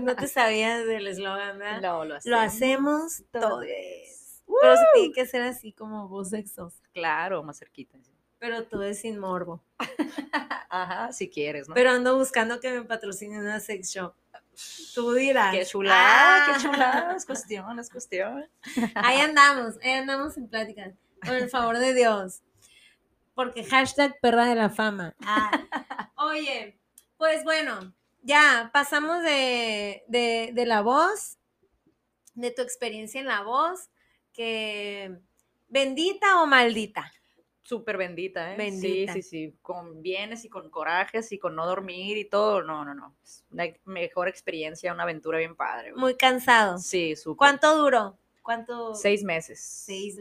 No te sabías del eslogan, ¿verdad? Lo, lo Lo hacemos todos. todes. Pero se tiene que ser así como voz sexosa. Claro, más cerquita. sí. Pero todo es sin morbo. Ajá, si quieres, ¿no? Pero ando buscando que me patrocine una sex shop. Tú dirás. qué chulada, Ah. qué chulada, es cuestión, es cuestión. Ahí andamos, ahí andamos en plática. Con el favor de Dios. Porque hashtag perra de la fama. Ah. Oye, pues bueno, ya pasamos de, de- de la voz. de tu experiencia en la voz, que bendita o maldita. Súper bendita, ¿eh? Bendita. Sí, sí, sí. Con bienes y con corajes y con no dormir y todo. No, no, no. Es una mejor experiencia, una aventura bien padre. güey. Muy cansado. Sí, súper. ¿Cuánto duró? ¿Cuánto? Seis meses. Seis.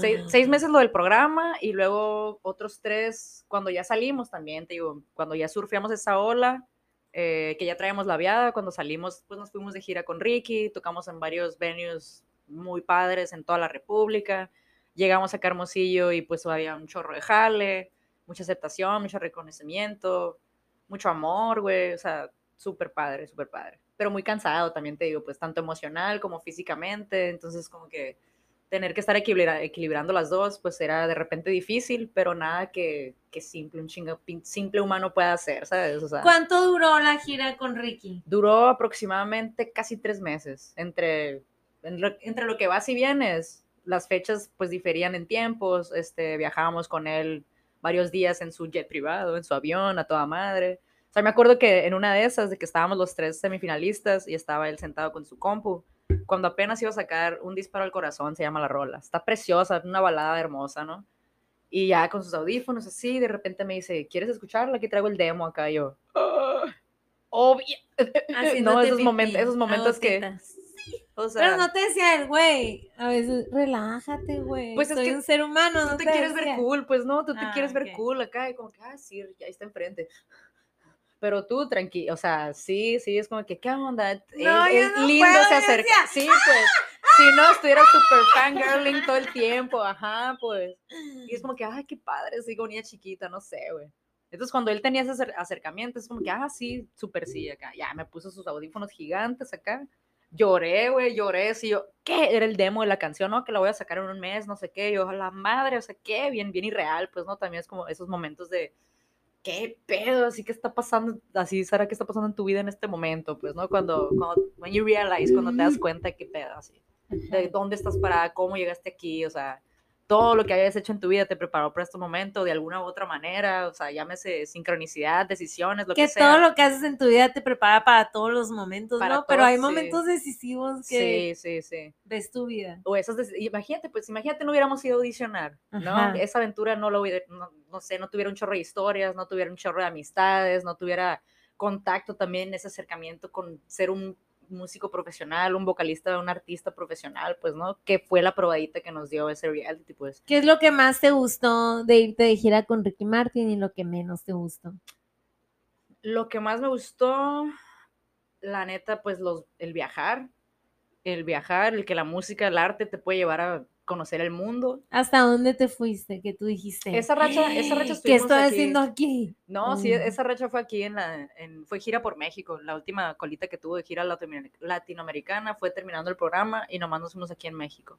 Seis, seis meses lo del programa y luego otros tres cuando ya salimos también, te digo, cuando ya surfeamos esa ola, eh, que ya traíamos la viada, cuando salimos, pues nos fuimos de gira con Ricky, tocamos en varios venues muy padres en toda la República, llegamos a Hermosillo y pues había un chorro de jale, mucha aceptación, mucho reconocimiento, mucho amor, güey, o sea, súper padre, súper padre. Pero muy cansado también, te digo, pues tanto emocional como físicamente, entonces como que tener que estar equilibra- equilibrando las dos, pues era de repente difícil, pero nada que, que simple, un chingo, simple humano pueda hacer, ¿sabes? O sea, ¿Cuánto duró la gira con Ricky? duró aproximadamente casi tres meses, entre, entre lo que vas y vienes, las fechas pues diferían en tiempos, este, viajábamos con él varios días en su jet privado, en su avión, a toda madre. O sea, me acuerdo que en una de esas, de que estábamos los tres semifinalistas y estaba él sentado con su compu, cuando apenas iba a sacar un disparo al corazón, se llama la rola. Está preciosa, una balada hermosa, ¿no? Y ya con sus audífonos así, de repente me dice, ¿quieres escucharla? Aquí traigo el demo acá. Y yo, "Ah, obvio. no, esos, momentos, esos momentos que. O sea, Pero no te decía el güey. A veces, relájate, güey. Pues es Soy que un ser humano. no te quieres decía. ver cool, pues no, tú te Ah, quieres ver ok. cool acá y como que, ah, sí, ya está enfrente. Pero tú, tranquilo, o sea, sí, sí, es como que, ¿qué onda? Es, No, es no lindo, puedo, se acerca. decía, Sí, pues, si no, estuviera súper fangirling todo el tiempo, ajá, pues. Y es como que, ay, qué padre, como niña chiquita, no sé, güey. Entonces, cuando él tenía ese acer- acercamiento, es como que, ah, sí, súper sí, acá. Ya me puso sus audífonos gigantes acá. Lloré, güey, lloré. Sí, yo, ¿qué? Era el demo de la canción, ¿no? Que la voy a sacar en un mes, no sé qué. Yo, la madre, o sea, qué, bien, bien irreal, pues, ¿no? También es como esos momentos de, ¿qué pedo? Así que está pasando, así, Sara, ¿qué está pasando en tu vida en este momento? Pues, ¿no? Cuando, cuando, when you realize, cuando te das cuenta qué pedo, así de dónde estás parada, cómo llegaste aquí, o sea, todo lo que hayas hecho en tu vida te preparó para este momento de alguna u otra manera, o sea, llámese sincronicidad, decisiones, lo que, que sea. todo lo que haces en tu vida te prepara para todos los momentos, Para ¿no? Pero hay sí. momentos decisivos que Sí, sí, sí. ves tu vida. O esas, imagínate, pues imagínate no hubiéramos ido a audicionar, ¿no? Ajá. Esa aventura no lo hubiera, no, no sé, no tuviera un chorro de historias, no tuviera un chorro de amistades, no tuviera contacto también, ese acercamiento con ser un músico profesional, un vocalista, un artista profesional, pues, ¿no? Que fue la probadita que nos dio ese reality, pues. ¿Qué es lo que más te gustó de irte de gira con Ricky Martin y lo que menos te gustó? Lo que más me gustó, la neta, pues los, el viajar, el viajar, el que la música, el arte te puede llevar a conocer el mundo. ¿Hasta dónde te fuiste? ¿Qué tú dijiste? Esa racha, esa racha ¿Qué estoy aquí. haciendo aquí? No, sí, Mm. esa racha fue aquí en la, en, fue gira por México, la última colita que tuvo de gira latinoamer- latinoamericana fue terminando el programa y nomás nos fuimos aquí en México.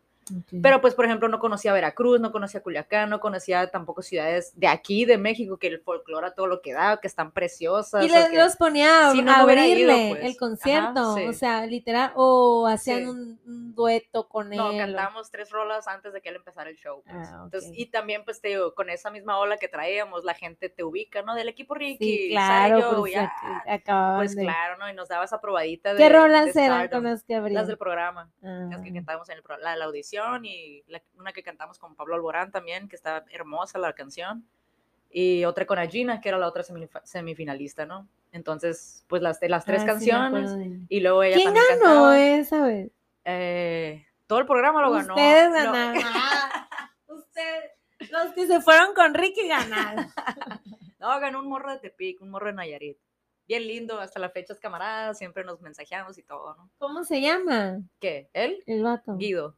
Pero pues, por ejemplo, no conocía Veracruz, no conocía Culiacán, no conocía tampoco ciudades de aquí, de México, que el folclore a todo lo que da, que están preciosas. Y que- los ponía a, si no, a no hubiera ido, abrirle pues. el Ajá, concierto, sí. o sea, literal, o hacían Sí. un, un dueto con No, él. o- cantamos tres rolas antes de que él empezara el show. pues. Ah, Entonces, ok. y también, pues, te digo, con esa misma ola que traíamos, la gente te ubica, ¿no? Del equipo Ricky, Sí, claro, yo, porque ya, Pues de- claro, ¿no? Y nos daba esa probadita de ¿Qué rolas eran con las que abrían? Las del programa, las que Ah. cantábamos en el la, la audición y la- una que cantamos con Pablo Alborán también, que estaba hermosa la canción. Y otra con Agina, que era la otra semif- semifinalista, ¿no? Entonces, pues las, las tres Ah, sí canciones. de- y luego ella ¿Quién también ganó cantaba. esa vez? Eh, todo el programa lo ganó. Ustedes ganaron. Ustedes, los que se fueron con Ricky ganaron. No, ganó un morro de Tepic, un morro de Nayarit. Bien lindo, hasta la fecha es camarada, siempre nos mensajeamos y todo, ¿no? ¿Cómo se llama ¿Qué? ¿Él? el vato? Guido.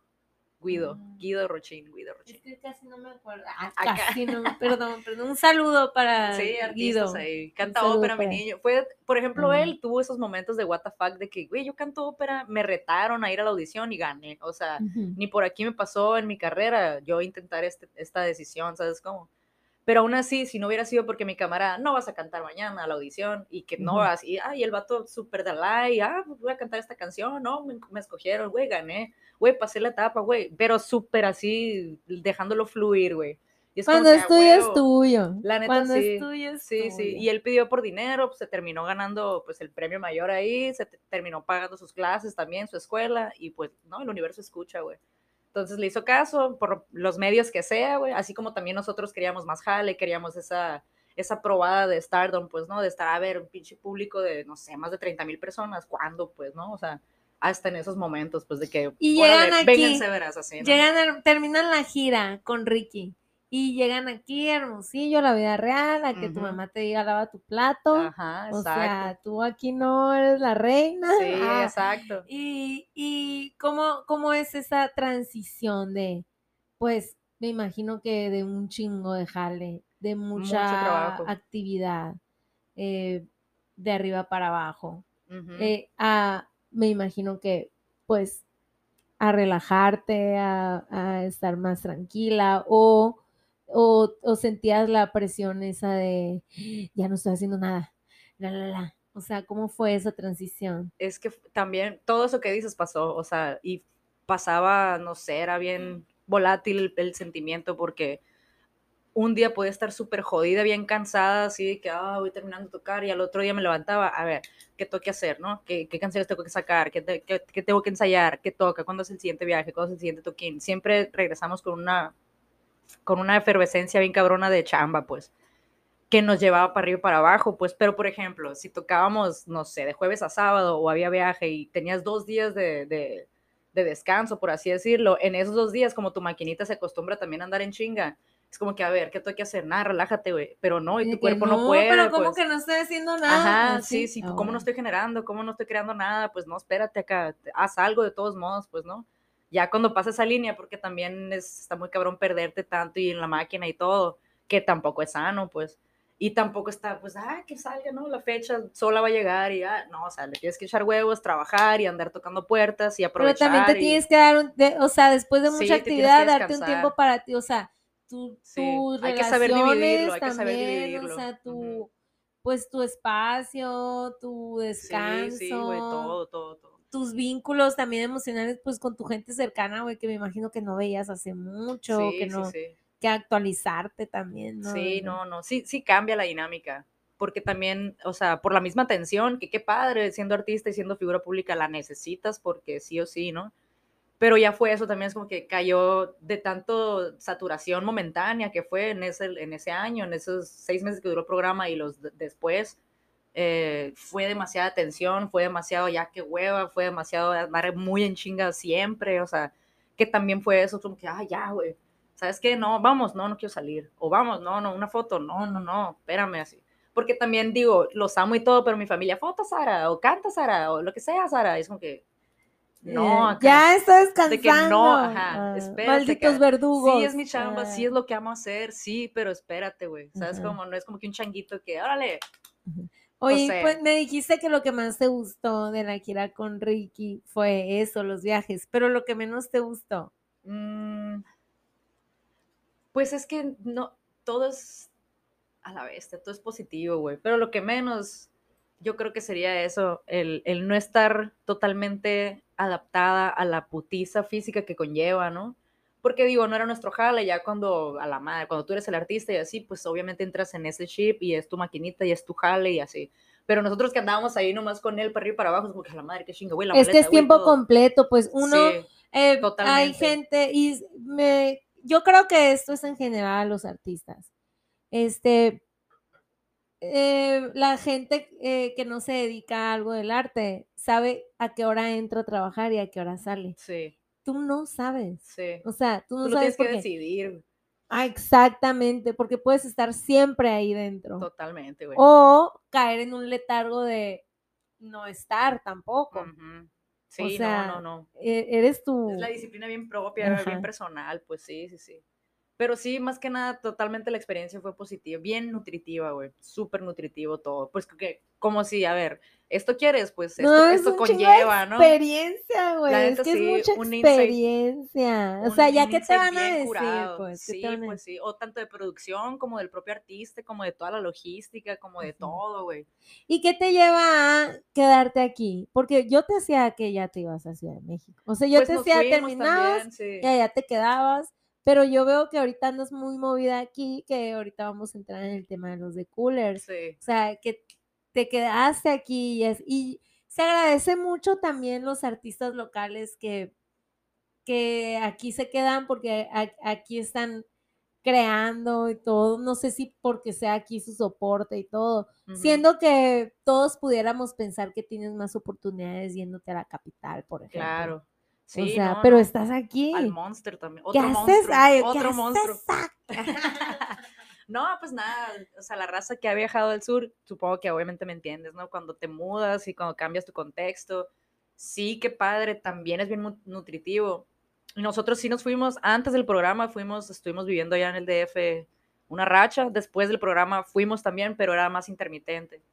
Guido. Ah. Guido Rochín, Guido Es Rochín. que casi no me acuerdo. Ah, casi no, perdón, perdón. Un saludo para Sí, Guido. ahí. Canta ópera, mi niño. Fue, por ejemplo, Ah. él tuvo esos momentos de what the fuck de que, güey, yo canto ópera, me retaron a ir a la audición y gané. O sea, Ujú. ni por aquí me pasó en mi carrera yo intentar este- esta decisión, ¿sabes cómo? Pero aún así, si no hubiera sido porque mi camarada, no vas a cantar mañana a la audición y que no vas, y, ay, el vato súper de la, y, ah, pues voy a cantar esta canción, no, me, me escogieron, güey, gané, güey, pasé la etapa, güey, pero súper así, dejándolo fluir, güey. Es Cuando que, es "A tuyo, es huevo". tuyo. La neta, Cuando sí. es tuyo, es Sí, sí, tuyo. y él pidió por dinero, pues se terminó ganando pues el premio mayor ahí, se te- terminó pagando sus clases también, su escuela, y pues, no, el universo escucha, güey. Entonces le hizo caso por los medios que sea, güey, así como también nosotros queríamos más jale, queríamos esa, esa probada de Stardom, pues, ¿no? De estar a ver un pinche público de, no sé, más de 30 mil personas, ¿cuándo? Pues, ¿no? O sea, hasta en esos momentos, pues, de que, Y llegan aquí, vénganse, verás, así, ¿no? Llegan, a- terminan la gira con Ricky y llegan aquí, Hermosillo, a la vida real, a que tu mamá te diga lava tu plato. Ajá, o exacto. sea, tú aquí no eres la reina. sí, Ah, exacto. Y, y cómo, cómo es esa transición de, pues, me imagino que de un chingo de jale, de mucha actividad, eh, de arriba para abajo, eh, a, me imagino que, pues, a relajarte, a, a estar más tranquila o, o, o sentías la presión esa de, ya no estoy haciendo nada, la, la, la. O sea, ¿cómo fue esa transición? es que también todo eso que dices pasó, o sea, y pasaba, no sé, era bien volátil el, sentimiento porque un día podía estar súper jodida, bien cansada, así de que, ah, voy terminando de tocar y al otro día me levantaba, a ver, ¿qué tengo que hacer, no? ¿Qué, canciones tengo que sacar? ¿Qué, qué- qué tengo que ensayar? ¿Qué toca? ¿Cuándo es el siguiente viaje? ¿Cuándo es el siguiente toquín? Siempre regresamos con una, con una efervescencia bien cabrona de chamba, pues que nos llevaba para arriba y para abajo, pues, pero por ejemplo, si tocábamos, no sé, de jueves a sábado o había viaje y tenías dos días de, de, de descanso, por así decirlo, en esos dos días, como tu maquinita se acostumbra también a andar en chinga, es como que, a ver, ¿qué tengo que hacer? Nada, relájate, güey, pero no, y tu cuerpo no, puede. Pero ¿cómo pues. que no estoy haciendo nada? Ajá, sí, sí, ¿cómo no Ahora. estoy generando? ¿Cómo no estoy creando nada? Pues no, espérate acá, haz algo de todos modos, pues no. Ya cuando pasa esa línea, porque también es, está muy cabrón perderte tanto y en la máquina y todo, que tampoco es sano, pues. Y tampoco está, pues, ah, que salga, ¿no? La fecha sola va a llegar y, ah, no, o sea, le tienes que echar huevos, trabajar y andar tocando puertas y Pero aprovechar. también te y- tienes que dar, un, de- o sea, después de mucha actividad, darte un tiempo para ti, o sea, tu, Sí, tus hay que saber relaciones dividirlo, hay que saber también, dividirlo. o sea, tu, Ujú. pues tu espacio, tu descanso, Sí, sí, güey, todo, todo, todo. Tus vínculos también emocionales, pues con tu gente cercana, güey, que me imagino que no veías hace mucho, Sí, que no, sí. que actualizarte también, ¿no? Sí, no, no, sí, sí cambia la dinámica, porque también, o sea, por la misma atención, que qué padre, siendo artista y siendo figura pública, la necesitas porque sí o sí, ¿no? Pero ya fue eso, también es como que cayó de tanto saturación momentánea que fue en ese, en ese año, en esos seis meses que duró el programa y los de- después, eh, fue demasiada atención, fue demasiado ya que hueva, fue demasiado andar muy en chinga siempre, o sea, que también fue eso, como que, ah, ya, güey, ¿sabes qué? No, vamos, no, no quiero salir. O vamos, no, no, una foto, no, no, no, espérame así. Porque también digo, los amo y todo, pero mi familia, foto Sara, o canta Sara, o lo que sea Sara, es como que, no, Eh, acá, ya está descansando. de que no, ajá, ah, espérate Malditos verdugos. Sí, es mi chamba, sí ah. es lo que amo hacer, sí, pero espérate, güey, ¿sabes? Ajá. Como, no es como que un changuito que, órale, Oye, sea- pues me dijiste que lo que más te gustó de la gira con Ricky fue eso, los viajes, pero lo que menos te gustó. Mm, pues es que no, todo es a la vez, todo es positivo, güey. Pero lo que menos, yo creo que sería eso, el, el no estar totalmente adaptada a la putiza física que conlleva, ¿no? Porque digo, no era nuestro jale, ya cuando a la madre, cuando tú eres el artista y así, pues obviamente entras en ese chip y es tu maquinita y es tu jale y así. Pero nosotros que andábamos ahí nomás con él para arriba y para abajo, es como que a la madre, qué chingo, güey, la es que maleta, es güey, tiempo todo. completo, pues uno, Sí, eh, hay gente y me, yo creo que esto es en general los artistas. Este, eh, la gente eh, que no se dedica a algo del arte sabe a qué hora entra a trabajar y a qué hora sale. sí, Tú no sabes. sí. O sea, tú no Tú sabes tienes que decidir Ah, exactamente, porque puedes estar siempre ahí dentro. totalmente, güey. O caer en un letargo de no estar tampoco. Sí, sea, no, no, no. E- Eres tú. Es la disciplina bien propia, Ajá. bien personal, pues sí, sí, sí. Pero sí, más que nada, totalmente la experiencia fue positiva, bien nutritiva, güey, súper nutritivo todo. Pues que, como si, a ver, esto quieres, pues esto, No, es esto conlleva, ¿no? experiencia, güey. Es que es sí, mucha un insight- experiencia. o Un- sea, ya un que te van a decir, curado. pues. ¿qué Sí, van pues sí, o tanto de producción como del propio artista, como de toda la logística, como de todo, güey. ¿Y qué te lleva a quedarte aquí? Porque yo te decía que ya te ibas a Ciudad de México. O sea, yo Pues te decía, terminabas también, sí. y allá te quedabas, Pero yo veo que ahorita andas muy movida aquí, que ahorita vamos a entrar en el tema de los de coolers. Sí. O sea, que te quedaste aquí y, es- y se agradece mucho también los artistas locales que, que aquí se quedan porque a- aquí están creando y todo. No sé si porque sea aquí su soporte y todo. Ujú. Siendo que todos pudiéramos pensar que tienes más oportunidades yéndote a la capital, por ejemplo. Claro. Sí, o sea, no, pero no. estás aquí. Al Monster también. ¿Qué Otro haces? monstruo. Ay, ¿qué otro haces? monstruo. Ah, no, pues nada, o sea, la raza que ha viajado al sur, supongo que obviamente me entiendes, ¿no? Cuando te mudas y cuando cambias tu contexto, sí, qué padre, también es bien nutritivo. Y nosotros sí nos fuimos, antes del programa fuimos, estuvimos viviendo allá en el DF una racha, después del programa fuimos también, pero era más intermitente.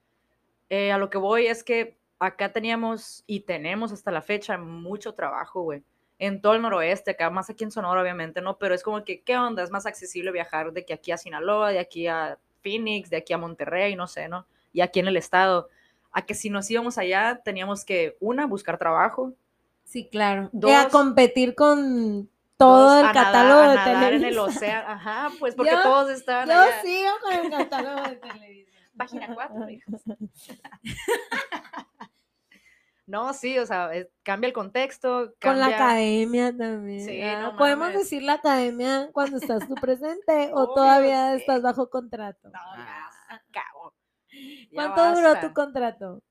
Eh, a lo que voy es que acá teníamos y tenemos hasta la fecha mucho trabajo, güey. En todo el noroeste, acá más aquí en Sonora, obviamente, ¿no? Pero es como que, ¿qué onda? Es más accesible viajar de que aquí a Sinaloa, de aquí a Phoenix, de aquí a Monterrey, no sé, ¿no? Y aquí en el estado. A que si nos íbamos allá, teníamos que, una, buscar trabajo. Sí, claro. Dos- y a competir con todo el a nadar- catálogo a de nadar en el océano. Ajá, pues porque Yo- todos estaban Yo allá. sigo con el catálogo de Televisa. Página 4, hijas. No, sí, o sea, es- cambia el contexto. Con la academia también. Sí, ah, no ¿Podemos decir la academia cuando estás tú presente o Obvio, todavía sí. estás bajo contrato? No, ya acabó. Ya ¿Cuánto duró tu contrato?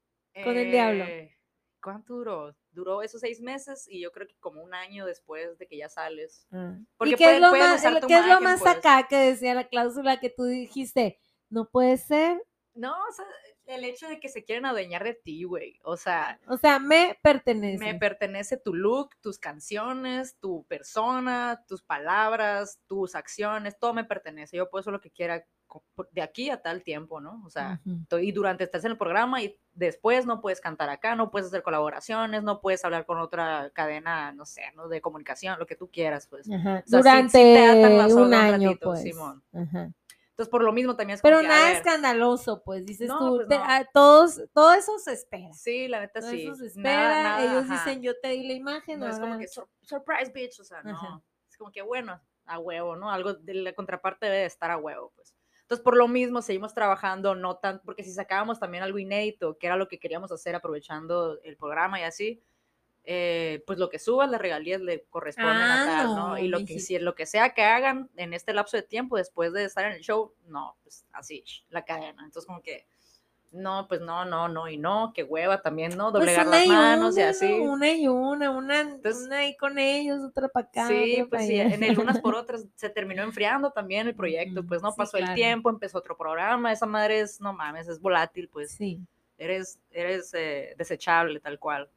con el diablo? Eh, ¿Cuánto duró? Duró esos seis meses y yo creo que como un año después de que ya sales. Ah. Porque ¿Y qué pueden- es lo más, el- qué es lo más acá que decía la cláusula que tú dijiste? No puede ser. No, o sea, el hecho de que se quieren adueñar de ti, güey. O sea, O sea, me pertenece. me pertenece tu look, tus canciones, tu persona, tus palabras, tus acciones, todo me pertenece. Yo puedo hacer lo que quiera de aquí a tal tiempo, ¿no? O sea, y durante estás en el programa y después no puedes cantar acá, no puedes hacer colaboraciones, no puedes hablar con otra cadena, no sé, ¿no? De comunicación, lo que tú quieras, pues. O sea, Durante sí te atan la soga un un año, ratito, pues. Simón. Ajá. Entonces, por lo mismo también es como Pero que, nada ver, escandaloso, pues, dices No, tú. pues te- no. a todos, todo eso se espera. Sí, la neta Todo sí. eso se espera. Nada, nada, Ellos ajá. dicen, yo te di la imagen. No es como que "Sur- surprise, bitch. O sea, no. Ajá. Es como que bueno, a huevo, ¿no? Algo de la contraparte debe de estar a huevo, pues. Entonces, por lo mismo, seguimos trabajando, no tan, porque si sacábamos también algo inédito, que era lo que queríamos hacer aprovechando el programa y así, eh, pues lo que subas, las regalías le corresponden Ah, a tal, ¿no? no, Y lo que, mijito. si, lo que sea que hagan en este lapso de tiempo después de estar en el show, no, pues así, la cadena. Entonces, como que, no, pues no, no, no, y no, que hueva también, ¿no? Pues Doblegar las manos y así. Una y una, una, Entonces- una ahí con ellos, otra para acá. Sí, otra pues sí, allá. en el unas por otras se terminó enfriando también el proyecto, pues no sí, pasó claro. el tiempo, empezó otro programa, esa madre es, no mames, es volátil, pues Sí. eres, eres eh, desechable tal cual.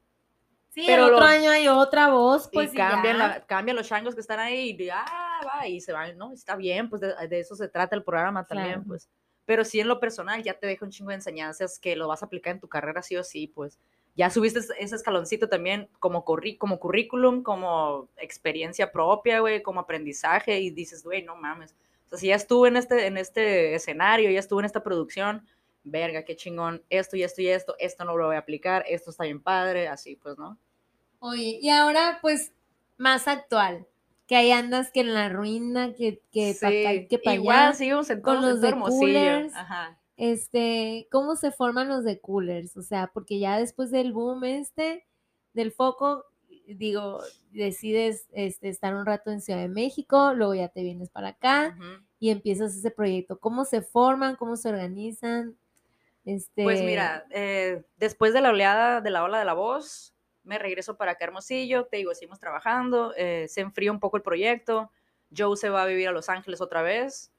Sí, Pero el otro lo- año hay otra voz, pues y y cambian, la- cambian los changos que están ahí y ah, va, y se van, no, está bien, pues de, de eso se trata el programa también, Claro. pues. Pero sí en lo personal ya te deja un chingo de enseñanzas que lo vas a aplicar en tu carrera sí o sí, pues. Ya subiste ese- ese escaloncito también como, curri- como currículum, como experiencia propia, güey, como aprendizaje y dices, güey, no mames. O sea, si ya estuve en este, en este escenario, ya estuve en esta producción, verga, qué chingón, esto y esto y esto, esto no lo voy a aplicar, esto está bien padre, así pues, ¿no? Oye, y ahora, pues, más actual. Que ahí andas que en la ruina, que, que pa' acá y que para igual allá. seguimos con sentados los en de coolers. Ajá. Este, ¿cómo se forman los de coolers? O sea, porque ya después del boom este, del foco, digo, decides este, estar un rato en Ciudad de México, luego ya te vienes para acá Ujú. y empiezas ese proyecto. ¿Cómo se forman? ¿Cómo se organizan? Este, Pues mira, eh, después de la oleada de la ola de la voz, me regreso para acá Hermosillo, te digo, seguimos trabajando, eh, se enfría un poco el proyecto, Joe se va a vivir a Los Ángeles otra vez,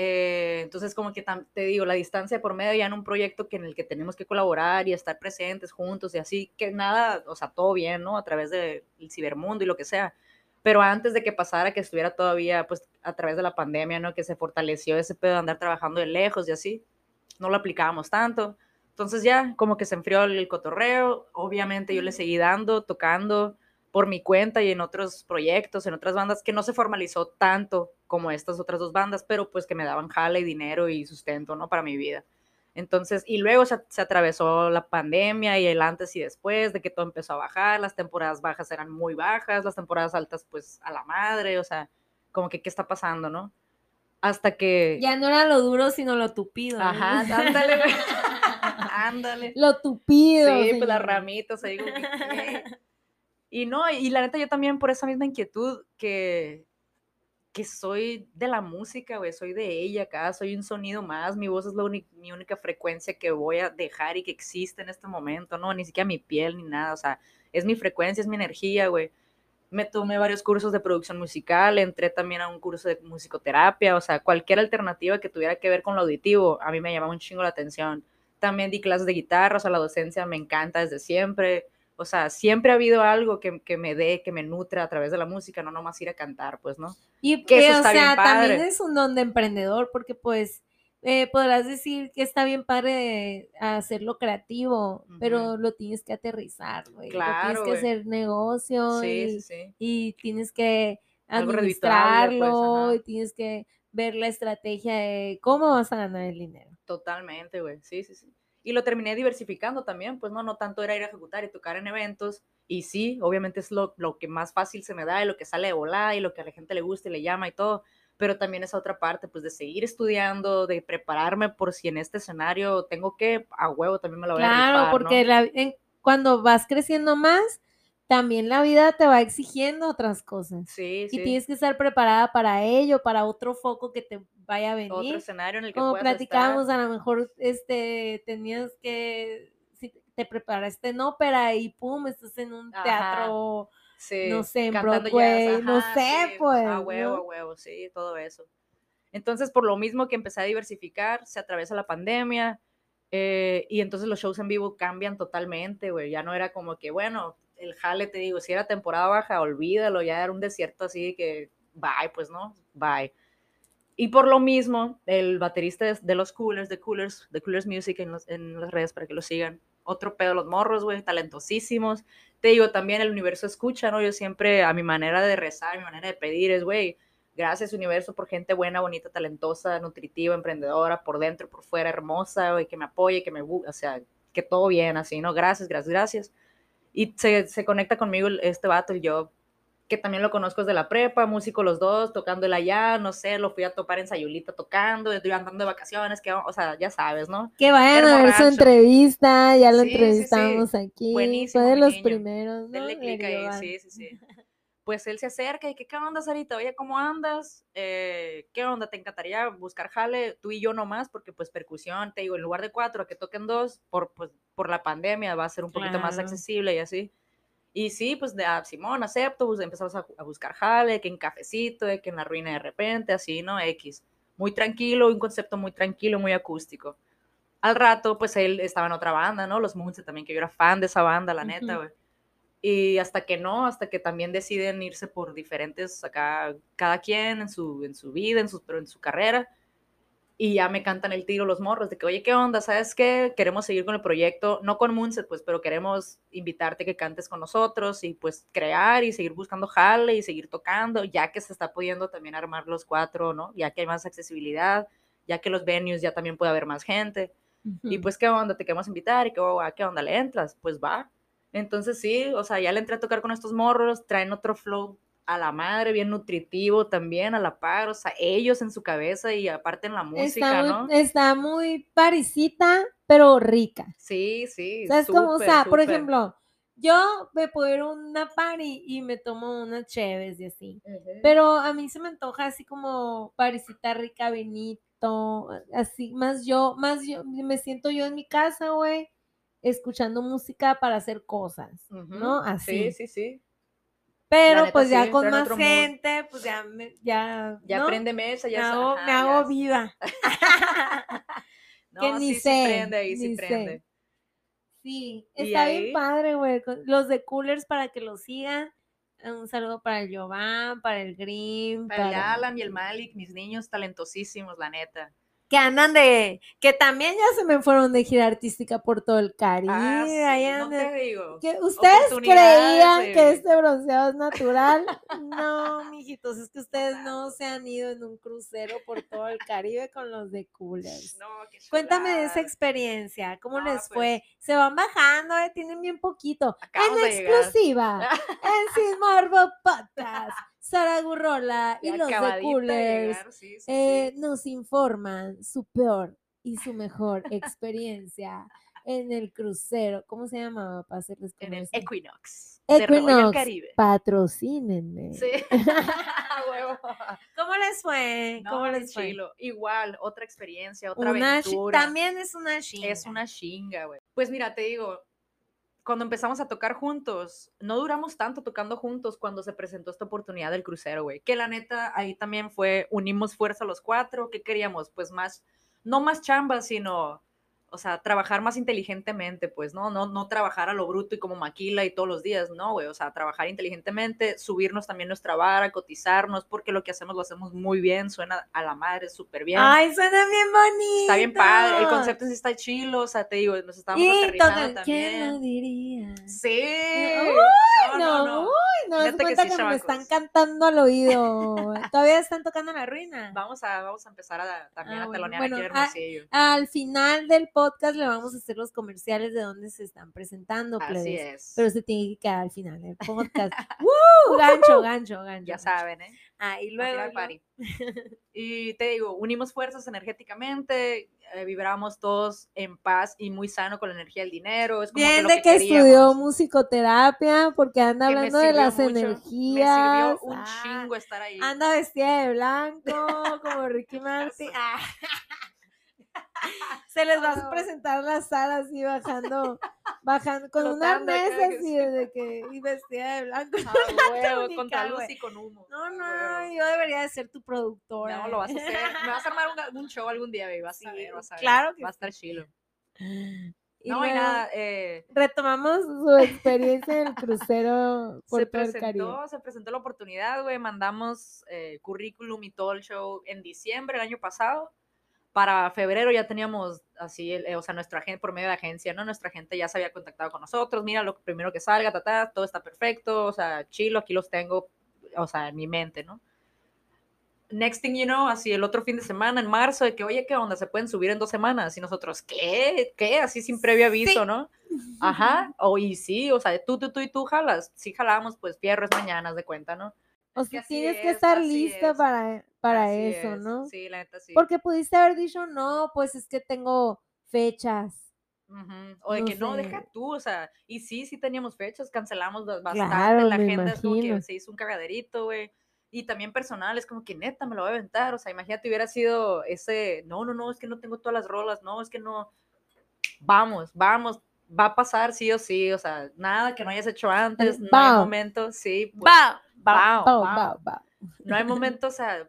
eh, entonces como que te digo, la distancia por medio ya en un proyecto que en el que tenemos que colaborar y estar presentes juntos y así, que nada, o sea, todo bien, ¿no? A través del cibermundo y lo que sea. Pero antes de que pasara, que estuviera todavía, pues, a través de la pandemia, ¿no? Que se fortaleció ese pedo de andar trabajando de lejos y así, no lo aplicábamos tanto. Entonces ya como que se enfrió el cotorreo, obviamente yo le seguí dando, tocando por mi cuenta y en otros proyectos, en otras bandas, que no se formalizó tanto como estas otras dos bandas, pero pues que me daban jala y dinero y sustento, ¿no? Para mi vida. Entonces, y luego se, se atravesó la pandemia y el antes y después de que todo empezó a bajar, las temporadas bajas eran muy bajas, las temporadas altas pues a la madre, o sea, como que qué está pasando, ¿no? Hasta que... Ya no era lo duro, sino lo tupido. ¿no? Ajá, ándale, güey. ándale. Lo tupido. Sí, pues las ramitas ahí. como que, ¿qué? Y no, y la neta yo también por esa misma inquietud que, que soy de la música, güey, soy de ella acá, soy un sonido más, mi voz es la mi única frecuencia que voy a dejar y que existe en este momento, no, ni siquiera mi piel ni nada, o sea, es mi frecuencia, es mi energía, güey. Me tomé varios cursos de producción musical, entré también a un curso de musicoterapia, o sea, cualquier alternativa que tuviera que ver con lo auditivo, a mí me llamaba un chingo la atención. También di clases de guitarra, o sea, la docencia me encanta desde siempre. O sea, siempre ha habido algo que, que me dé, que me nutra a través de la música, no nomás ir a cantar, pues, ¿no? Y Que eso o está bien sea, también es un don de emprendedor, porque pues eh, podrás decir que está bien padre hacerlo creativo, pero lo tienes que aterrizar, güey. Claro, tienes que hacer negocio Sí, y, sí, sí. y tienes que pues, administrarlo ajá. y tienes que ver la estrategia de cómo vas a ganar el dinero. Totalmente, güey. Sí, sí, sí. Y lo terminé diversificando también, pues no, no tanto era ir a ejecutar y tocar en eventos. Y sí, obviamente es lo, lo que más fácil se me da y lo que sale de volada y lo que a la gente le gusta y le llama y todo. Pero también esa otra parte, pues de seguir estudiando, de prepararme por si en este escenario tengo que, a huevo también me lo voy a Claro, rifar, ¿no? porque la- en- cuando vas creciendo más, también la vida te va exigiendo otras cosas. Sí, Y sí. tienes que estar preparada para ello, para otro foco que te vaya a Otro venir. escenario en el que Como estar. a lo mejor este, tenías que, si te preparaste en ópera y pum, estás en un Ajá. teatro, Sí, no sé, en Broadway, jazz, no ajá, sé, sí, pues, A huevo, ¿no? a huevo, sí, todo eso. Entonces, por lo mismo que empecé a diversificar, se atraviesa la pandemia eh, y entonces los shows en vivo cambian totalmente, güey. Ya no era como que, bueno, el jale, te digo, si era temporada baja, olvídalo, ya era un desierto así que, bye, pues, ¿no? Bye. Y por lo mismo, el baterista de, de los Coolers, de Coolers, de Coolers Music en, los- en las redes para que lo sigan. Otro pedo los morros, güey, talentosísimos. Te digo, también el universo escucha, ¿no? Yo siempre, a mi manera de rezar, mi manera de pedir es, güey, gracias universo por gente buena, bonita, talentosa, nutritiva, emprendedora, por dentro, por fuera, hermosa, güey, que me apoye, que me, o sea, que todo bien, así, ¿no? Gracias, gracias, gracias. Y se, se conecta conmigo el- este vato y yo, que también lo conozco desde la prepa, músico los dos, tocando él allá, no sé, lo fui a topar en Sayulita tocando, estoy andando de vacaciones, que, o sea, ya sabes, ¿no? Que vayan Hermo a ver su entrevista, ya lo Sí, sí, sí. entrevistamos aquí. Buenísimo, Fue de los niño. primeros, ¿no? Clic ahí, sí, sí, sí. Pues él se acerca y que, ¿qué onda, Sarita? Oye, ¿cómo andas? Eh, ¿Qué onda? ¿Te encantaría buscar jale? Tú y yo nomás, porque pues percusión, te digo, en lugar de cuatro, a que toquen dos, por, pues, por la pandemia va a ser un poquito más accesible y así. Y sí, pues de ah, Simón, acepto, pues empezamos a, a buscar jale, que en cafecito, de que en la ruina de repente, así, ¿no? X. Muy tranquilo, un concepto muy tranquilo, muy acústico. Al rato, pues él estaba en otra banda, ¿no? Los Moonset también, que yo era fan de esa banda, la neta, Ujú. güey. Y hasta que no, hasta que también deciden irse por diferentes, acá, cada quien en su, en su vida, en su, pero en su carrera. Y ya me cantan el tiro los morros de que, oye, ¿qué onda? ¿Sabes qué? Queremos seguir con el proyecto, no con Moonset, pues, pero queremos invitarte que cantes con nosotros y pues crear y seguir buscando jale y seguir tocando, ya que se está pudiendo también armar los cuatro, ¿no? Ya que hay más accesibilidad, ya que los venues ya también puede haber más gente. Y pues, ¿qué onda? Te queremos invitar y que, oh, ¿a qué onda le entras? Pues va. Entonces sí, o sea, ya le entré a tocar con estos morros, traen otro flow a la madre, bien nutritivo también, a la par, o sea, ellos en su cabeza y aparte en la música, está, muy, ¿no? está muy parisita, pero rica. Sí, sí. ¿Sabes cómo? O súper, sea, por ejemplo, yo me puedo ir a una party y me tomo unas cheves y así. Ujú. Pero a mí se me antoja así como parisita rica, vinito, así, más yo, más yo, me siento yo en mi casa, güey, escuchando música para hacer cosas, ¿no? Así. Sí, sí, sí. Pero neta, pues ya sí, con más mood. gente, pues ya, me- ya, Ya ¿no? prende mesa, me ya sa- hago, ajá, me ya hago viva. No, que ni sí, sí sé, prende ahí, sí sé. prende. Sí, está ahí- bien padre, güey. Los de Coolers para que los sigan. Un saludo para el Jovan, para el Green, Para el para... Alan y el Malik, mis niños talentosísimos, la neta. Que andan de, que también ya se me fueron de gira artística por todo el Caribe. Ah, sí, no te digo. que ustedes creían de- que este bronceado es natural. No, mijitos, es que ustedes no se han ido en un crucero por todo el Caribe con los de Coolers. No, qué Cuéntame de esa experiencia, ¿cómo No, les fue? pues Se van bajando, eh, tienen bien poquito. Acabamos en exclusiva, en Sin Morbo Podcast. Sara Gurrola y los de Coolers sí, sí. eh, nos informan su peor y su mejor experiencia en el crucero. ¿Cómo se llamaba para hacerles en el? Equinox. Equinox. Caribe. Patrocínenme. Sí. ¿Cómo les fue? No, ¿Cómo les fue? chilo. Igual, otra experiencia, otra Una aventura. también es una chinga. Es una chinga, güey. Pues mira, te digo, cuando empezamos a tocar juntos, no duramos tanto tocando juntos cuando se presentó esta oportunidad del crucero, güey. Que la neta, ahí también fue, unimos fuerza los cuatro. ¿Qué queríamos? Pues más, no más chamba, sino, o sea, trabajar más inteligentemente, pues, ¿no? No, no trabajar a lo bruto y como maquila y todos los días, no, güey. O sea, trabajar inteligentemente, subirnos también nuestra vara, cotizarnos, porque lo que hacemos lo hacemos muy bien, suena a la madre súper bien. Ay, suena bien bonito. Está bien padre, el concepto sí está chilo, o sea, te digo, nos estábamos Y aterrizando tocan, ¿Quién lo también. diría? Sí. Uy, no, no, No, no. uy, no, es que cuenta sí, que, me están cantando al oído. Todavía están tocando la ruina. Vamos a, vamos a empezar a, también Ah, a bueno, telonear bueno, aquí en ah, Hermosillo. Al final del podcast le vamos a hacer los comerciales de dónde se están presentando, Así plebes. es. Pero se tiene que quedar al final del podcast. ¡Woo! Gancho, gancho, gancho. ya gancho. saben, ¿eh? Ah, y luego. final party. Y te digo, unimos fuerzas energéticamente, eh, vibramos todos en paz y muy sano con la energía del dinero. Es como Bien lo de que estudió musicoterapia porque anda Que hablando de las mucho, energías. Me sirvió un Ah, chingo estar ahí. Anda vestida de blanco como Ricky Martin. Ah. Se les va a presentar la sala así bajando, bajando con mesas que así sí. de que y vestida de blanco. Ah, huevo, con tal luz y con humo. No, Ah, no, huevo. yo debería de ser tu productora. No, lo vas a hacer. Me vas a armar un, un show algún día, baby. Vas a ver, vas a ver. claro que Va a estar chilo. Y no, y nada. Eh, Retomamos su experiencia en el crucero por se el Caribe. presentó, se presentó la oportunidad, güey. Mandamos eh, currículum y todo el show en diciembre del año pasado. Para febrero ya teníamos así, eh, o sea, nuestra gente, por medio de agencia, ¿no? Nuestra gente ya se había contactado con nosotros. Mira, lo primero que salga, ta, ta, todo está perfecto. O sea, chilo, aquí los tengo, o sea, en mi mente, ¿no? Next thing you know, así el otro fin de semana, en marzo, de que, oye, ¿qué onda? ¿Se pueden subir en dos semanas? Y nosotros, ¿qué? ¿Qué? Así sin previo aviso, ¿no? Ajá, o y sí, o sea, tú, tú, tú y tú jalas. Si jalamos, pues fierro es mañana, de cuenta, ¿no? O sea, tienes que es, estar lista es. para, para Así eso, es. ¿no? Sí, la neta sí. Porque pudiste haber dicho, no, pues es que tengo fechas. O de no que no, deja tú, o sea, y sí, sí teníamos fechas, cancelamos ba- bastante Claro, la agenda, es como que se hizo un cagaderito, güey. Y también personal, es como que neta, me lo voy a aventar, o sea, imagínate hubiera sido ese, no, no, no, es que no tengo todas las rolas, no, es que no, vamos, vamos, va a pasar sí o sí, o sea, nada que no hayas hecho antes, no hay momento, sí, pues, Va. bao. bao, bao. No hay momento, o sea,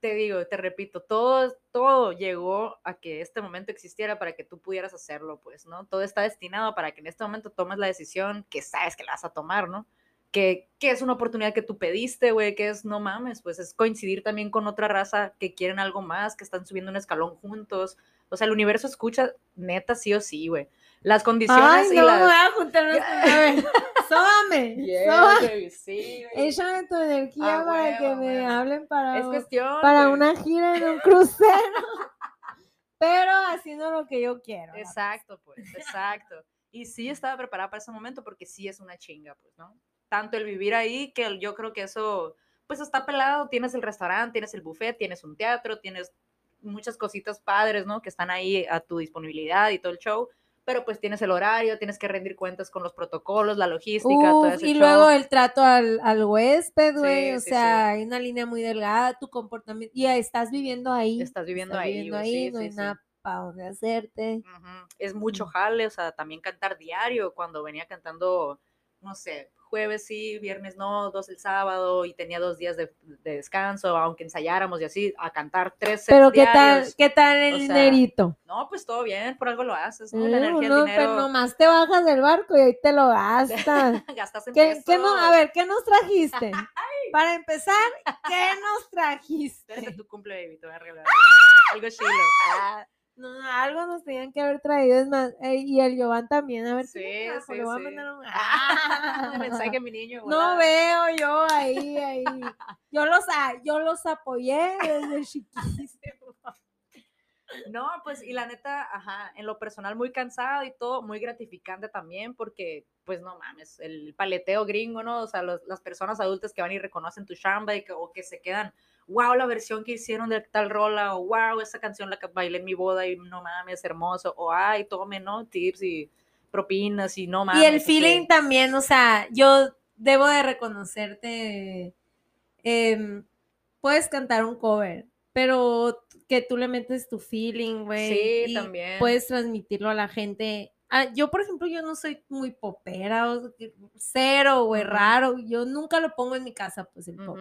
te digo, te repito, todo, todo llegó a que este momento existiera para que tú pudieras hacerlo, pues, ¿no? Todo está destinado para que en este momento tomes la decisión que sabes que la vas a tomar, ¿no? Que, que es una oportunidad que tú pediste, güey, que es, no mames, pues es coincidir también con otra raza que quieren algo más, que están subiendo un escalón juntos. O sea, el universo escucha neta sí o sí, güey. Las condiciones Ay, y no, las... me voy a sóbame, Yeah, sí. Échame tu energía Ah, para que huevo, me hablen para, Es cuestión, para güey. una gira en un crucero. Pero haciendo lo que yo quiero. Exacto, pues, exacto. Y sí estaba preparada para ese momento porque sí es una chinga, pues, ¿no? Tanto el vivir ahí que yo creo que eso, pues está pelado. Tienes el restaurante, tienes el buffet, tienes un teatro, tienes muchas cositas padres, ¿no? Que están ahí a tu disponibilidad y todo el show. Pero pues tienes el horario, tienes que rendir cuentas con los protocolos, la logística, todo ese y show. luego el trato al, al huésped, güey. Sí, o sí, sea, sí. hay una línea muy delgada, tu comportamiento. Y estás viviendo ahí. Estás viviendo estás ahí, viviendo ahí, sí, no hay nada para donde hacerte. Es mucho jale, o sea, también cantar diario, cuando venía cantando, no sé, jueves sí, viernes no, dos el sábado, y tenía dos días de, de descanso, aunque ensayáramos y así, a cantar tres Pero ¿qué tal, qué tal el o sea, dinerito? No, pues todo bien, por algo lo haces, ¿no? La Eh, energía, uno, el pero dinero, nomás te bajas del barco y ahí te lo gastas. gastas en ¿Qué, qué no, a ver, ¿qué nos trajiste? Para empezar, ¿qué nos trajiste? Espérate tu cumple, baby, te voy a regalar algo chilo. Ah, No, algo nos tenían que haber traído, es más, eh, y el Giovanni también, a ver, sí, ¿qué me trajo? sí, Le voy a mandar un... Ah, mensaje a mi niño. No veo yo ahí, ahí. Yo los, yo los apoyé desde chiquitos. No, pues, y la neta, ajá, en lo personal muy cansado y todo, muy gratificante también, porque, pues, no mames, el paleteo gringo, ¿no? O sea, los- las personas adultas que van y reconocen tu chamba y que, o que se quedan, wow, la versión que hicieron de tal rola, o wow, esa canción la que bailé en mi boda y no mames, hermoso, o ay, tome, ¿no? Tips y propinas y no mames. Y el feeling también, o sea, yo debo de reconocerte, em, puedes cantar un cover, pero que tú le metes tu feeling, güey. Sí, y también. Puedes transmitirlo a la gente. Ah, yo, por ejemplo, yo no soy muy popera, o sea, que- cero, güey, raro. Yo nunca lo pongo en mi casa, pues, el pop.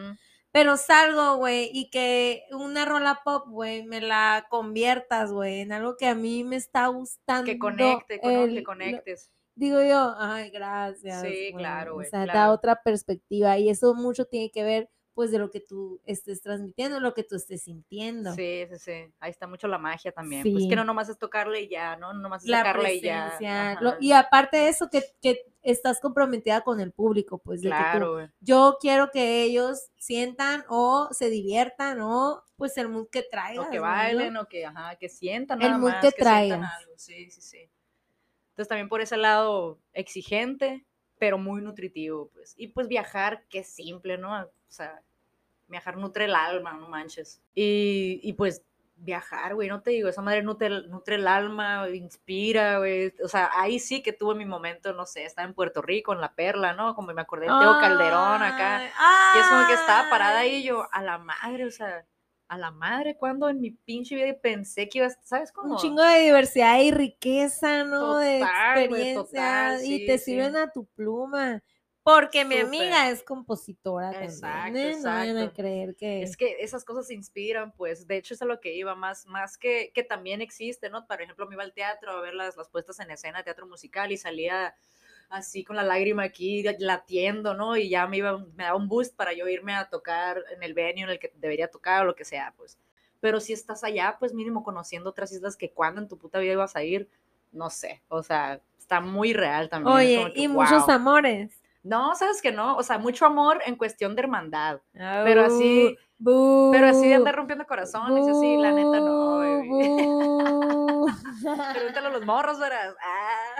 Pero salgo, güey, y que una rola pop, güey, me la conviertas, güey, en algo que a mí me está gustando. Que conecte, con, el- que lo- conectes. digo yo, ay, gracias. Sí, güey, claro, O güey, sea, da claro. otra perspectiva y eso mucho tiene que ver, pues, de lo que tú estés transmitiendo, lo que tú estés sintiendo. Sí, sí, sí. Ahí está mucho la magia también. Pues Sí. que no nomás es tocarle y ya, ¿no? No nomás es La sacarle y ya. presencia. Ajá. lo- y aparte de eso, que, que estás comprometida con el público, pues, de que tú, Claro, yo quiero que ellos sientan o se diviertan o, pues, el mood que traigas. O que ¿no? bailen, o que, ajá, que sientan El nada mood más, que que, algo. Sí, sí, sí. Entonces también por ese lado exigente, pero muy nutritivo, pues. Y pues viajar, qué simple, ¿no? O sea, viajar nutre el alma, no manches. Y, y pues viajar, güey, no te digo, esa madre nutre, nutre el alma, inspira, güey. O sea, ahí sí que tuve mi momento, no sé, estaba en Puerto Rico, en La Perla, ¿no? Como me acordé del Teo Calderón acá. Ay, Y es como que estaba parada ahí y yo, a la madre, o sea, a la madre, cuando en mi pinche vida pensé que iba a, ¿sabes cómo? Un chingo de diversidad y riqueza, ¿no? de Total, güey, experiencia. total, y sí, te sí. sirven a tu pluma. Porque mi Súper. amiga es compositora Exacto, también. ¿eh? No vayan a exacto. creer que. Es que esas cosas inspiran, pues, de hecho es a lo que iba, más, más que, que también existe, ¿no? Por ejemplo, me iba al teatro a ver las, las puestas en escena, teatro musical, y salía así con la lágrima aquí latiendo, ¿no? Y ya me iba, me daba un boost para yo irme a tocar en el venue en el que debería tocar o lo que sea, pues. Pero si estás allá, pues mínimo conociendo otras islas que cuando en tu puta vida ibas a ir, no sé, o sea, está muy real también. Oye, que, y muchos amores. No, sabes que no, o sea, mucho amor en cuestión de hermandad. Pero así- Pero así de andar rompiendo corazones y así, la neta no, baby. Pregúntale a los morros, verás. Ah.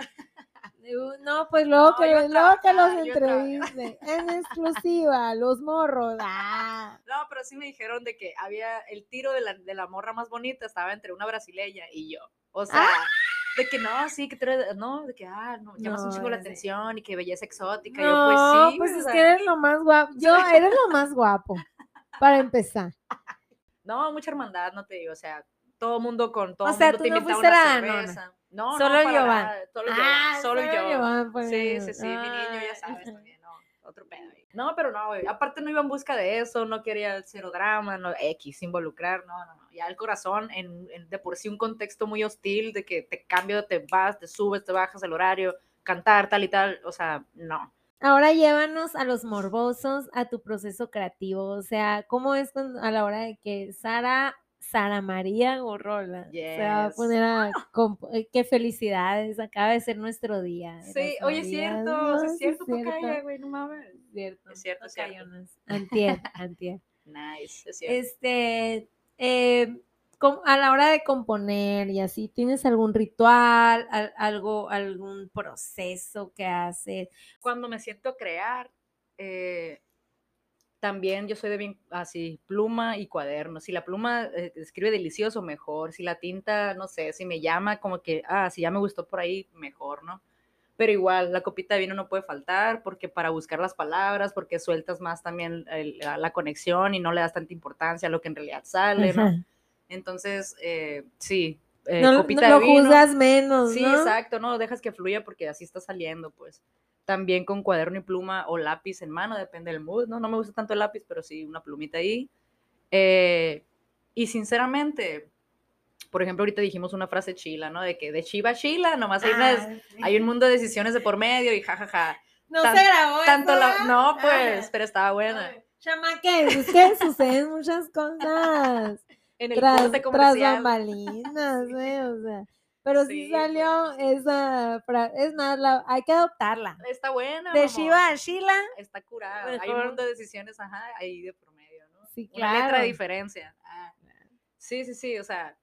No, pues luego No, que, luego que los entreviste. En exclusiva, los morros. Ah. No, pero sí me dijeron de que había el tiro de la, de la morra más bonita estaba entre una brasileña y yo. O sea, de que no, sí, que tú eres- no, de que, ah, no, llamas un No, chingo la atención y que belleza exótica. No, yo, pues sí. pues es sea, que eres lo más guapo. Yo, eres lo más guapo. Para empezar. No, mucha hermandad, no te digo, o sea, todo mundo con todo O sea, mundo tú te no fuiste una la cerveza. No, Solo no, nada, Solo Ah, yo, solo solo yo. Pues. Sí, sí, sí, mi niño ya sabes también, no, otro pedo. No, pero no, güey, aparte no iba en busca de eso, no quería cero drama, no, X, involucrar, no, no, no, ya el corazón, en, de por sí un contexto muy hostil, de que te cambio, te vas, te subes, te bajas el horario, cantar, tal y tal, o sea, no. Ahora llévanos a los morbosos, a tu proceso creativo. O sea, ¿cómo es a la hora de que Sara, Sara María Gorrola se va a Yes. poner a... eh, Qué felicidades, acaba de ser nuestro día. Sí, oye, es cierto, no, es cierto, es tocaya, güey, no mames. cierto, Es cierto, es cierto. tocayonas. Antier, antier. Nice, es cierto. Este, eh, a la hora de componer y así, ¿tienes algún ritual, al- algo, algún proceso que haces? cuando me siento a crear, eh, también yo soy de bien así, pluma y cuaderno. Si la pluma eh, escribe delicioso, mejor. Si la tinta, no sé, si me llama como que, ah, si ya me gustó por ahí, mejor, ¿no? Pero igual, la copita de vino no puede faltar porque para buscar las palabras, porque sueltas más también el- la, la conexión y no le das tanta importancia a lo que en realidad sale, ¿no? Entonces, eh, sí, eh, no, copita no de lo vino. juzgas menos, Sí, ¿no? exacto, no dejas que fluya porque así está saliendo, pues. También con cuaderno y pluma o lápiz en mano, depende del mood, ¿no? No me gusta tanto el lápiz, pero sí una plumita ahí. Eh, y sinceramente, por ejemplo, ahorita dijimos una frase chila, ¿no? De que de chiva a chila, nomás hay, unas- Ah, sí. hay un mundo de decisiones de por medio y jajaja. No tan- se grabó Tanto la, no, pues, Ah. pero estaba buena. Chamaques, es que suceden muchas cosas En el tras, corte tras bambalinas, ¿eh? O sea, pero sí, Sí, salió esa frase. Es más, la, hay que adoptarla. Está buena. De. Shiva a Sheila, Está curada. Hay un Mejor. mundo de decisiones, ajá, ahí de promedio, ¿no? Sí, Una letra claro. de diferencia. Ah. Sí, sí, sí, o sea,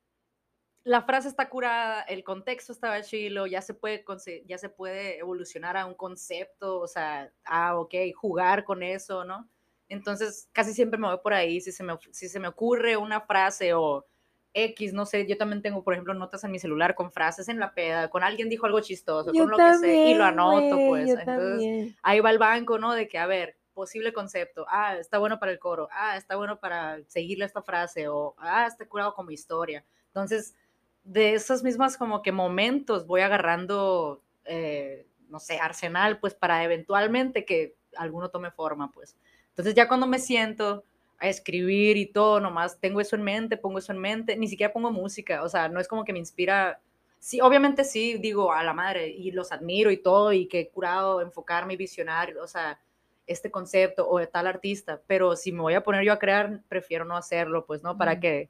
la frase está curada, el contexto estaba chilo, ya se puede, ya se puede evolucionar a un concepto, o sea, ah, ok, jugar con eso, ¿no? Entonces, casi siempre me voy por ahí, si se me, si se me ocurre una frase o X, no sé, yo también tengo, por ejemplo, notas en mi celular con frases en la peda, con alguien dijo algo chistoso, Yo con lo que sé, y lo anoto, pues. Entonces, también. ahí va el banco, ¿no? De que, a ver, posible concepto, ah, está bueno para el coro, ah, está bueno para seguirle esta frase, o ah, está curado como historia. Entonces, de esos mismos como que momentos voy agarrando, eh, no sé, arsenal, pues para eventualmente que alguno tome forma, pues. Entonces ya cuando me siento a escribir y todo, nomás tengo eso en mente, pongo eso en mente, ni siquiera pongo música, o sea, no es como que me inspira, sí, obviamente sí, digo, a la madre, y los admiro y todo, y que he curado enfocarme y visionar, o sea, este concepto o de tal artista, pero si me voy a poner yo a crear, prefiero no hacerlo, pues, ¿no? Para Ujú. que,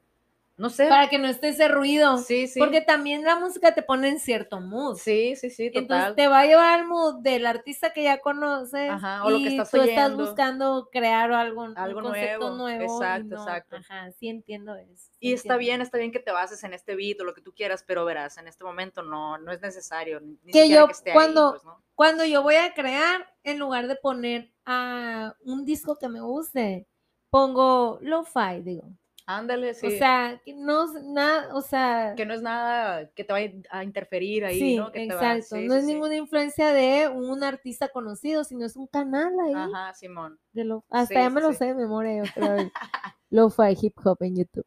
no sé. Para que no esté ese ruido. Sí, sí. Porque también la música te pone en cierto mood. Sí, sí, sí, Entonces total. te va a llevar al mood del artista que ya conoces Ajá, o lo que y estás tú estás buscando crear algo, un concepto nuevo, exacto, no- exacto. Ajá, sí entiendo eso. Y está bien, está bien que te bases en este beat o lo que tú quieras, pero verás, en este momento no, no es necesario. Ni Que siquiera yo que esté cuando- ahí, pues, ¿no? Cuando yo voy a crear, en lugar de poner a un disco que me guste, pongo lo-fi, digo. Ándale, sí. O sea, que no es nada, o sea, que no es nada que te vaya a interferir ahí, sí, ¿no? Que te va- exacto. sí, no sí, es ninguna influencia de un artista conocido, sino es un canal ahí. Ajá, Simón. de lo- hasta ya me lo sé de memoria, creo. el Lo-fi hip hop en YouTube.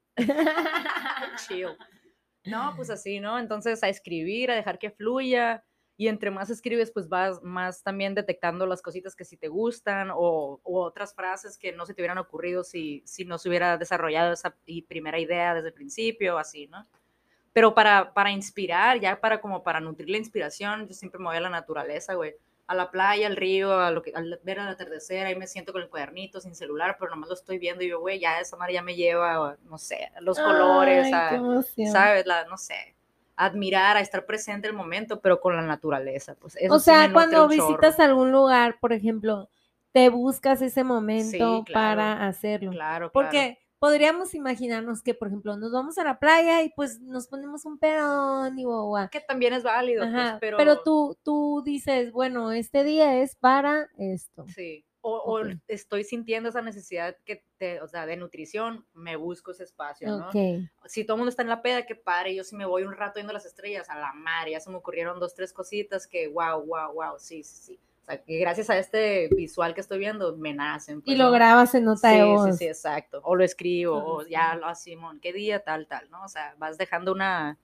Chill. No, pues así, ¿no? Entonces a escribir, a dejar que fluya. Y entre más escribes, pues vas más también detectando las cositas que sí te gustan o, o otras frases que no se te hubieran ocurrido si, si no se hubiera desarrollado esa primera idea desde el principio, así, ¿no? Pero para, para inspirar, ya para como para nutrir la inspiración, yo siempre me voy a la naturaleza, güey. A la playa, al río, a lo que, al ver el atardecer, ahí me siento con el cuadernito, sin celular, pero nomás lo estoy viendo y yo, güey, ya esa mar ya me lleva, no sé, a los colores, Ay, a, qué emoción. ¿sabes? La, no sé, admirar, a estar presente el momento, pero con la naturaleza. Pues eso O sea, cuando chorro. visitas algún lugar, por ejemplo, te buscas ese momento claro. para hacerlo. Claro, claro. Porque podríamos imaginarnos que, por ejemplo, nos vamos a la playa y pues nos ponemos un pedón y guau. Que también es válido, pues, pero... pero, tú, tú dices, bueno, este día es para esto. Sí. O, o Ok. estoy sintiendo esa necesidad que te, o sea, de nutrición, me busco ese espacio, ¿no? Ok. Si todo el mundo está en la peda, que pare, yo si me voy un rato viendo las estrellas, a la madre, ya se me ocurrieron dos, tres cositas que, wow, wow, wow, sí, sí, sí. O sea, que gracias a este visual que estoy viendo, me nacen. Y pues, lo ¿no? grabas en nota sí, de voz. Sí, sí, exacto. O lo escribo, Ah, o sí. ya lo Simón, qué día, tal, tal, ¿no? O sea, vas dejando una,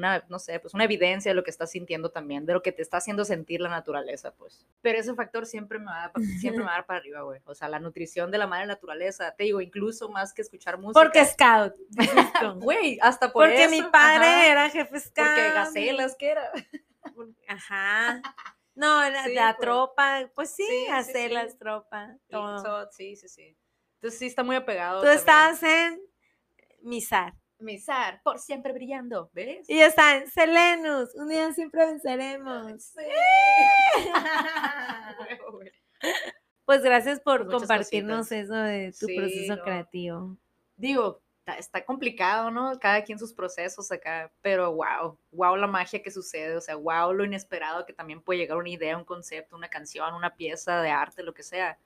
una, no sé, pues una evidencia de lo que estás sintiendo también, de lo que te está haciendo sentir la naturaleza, pues. Pero ese factor siempre me va a, siempre me va a dar para arriba, güey. O sea, la nutrición de la madre naturaleza, te digo, incluso más que escuchar música. Porque scout. Güey, hasta por Porque eso. mi padre ajá, era jefe scout. Porque gacelas, ¿qué era? Ajá. No, la, Sí, la pues. tropa, pues sí, Sí, hacer sí. las tropas, todo. Sí, sí, sí. Entonces sí está muy apegado. Tú también. estabas en Misar. Misar, por siempre brillando, ¿ves? Y en Selenus. Un día siempre venceremos. Sí. Pues gracias por Muchas compartirnos cositas. eso de tu Sí, proceso no. creativo. Digo, está, está complicado, ¿no? Cada quien sus procesos acá, pero wow, wow la magia que sucede, o sea, wow lo inesperado que también puede llegar una idea, un concepto, una canción, una pieza de arte, lo que sea.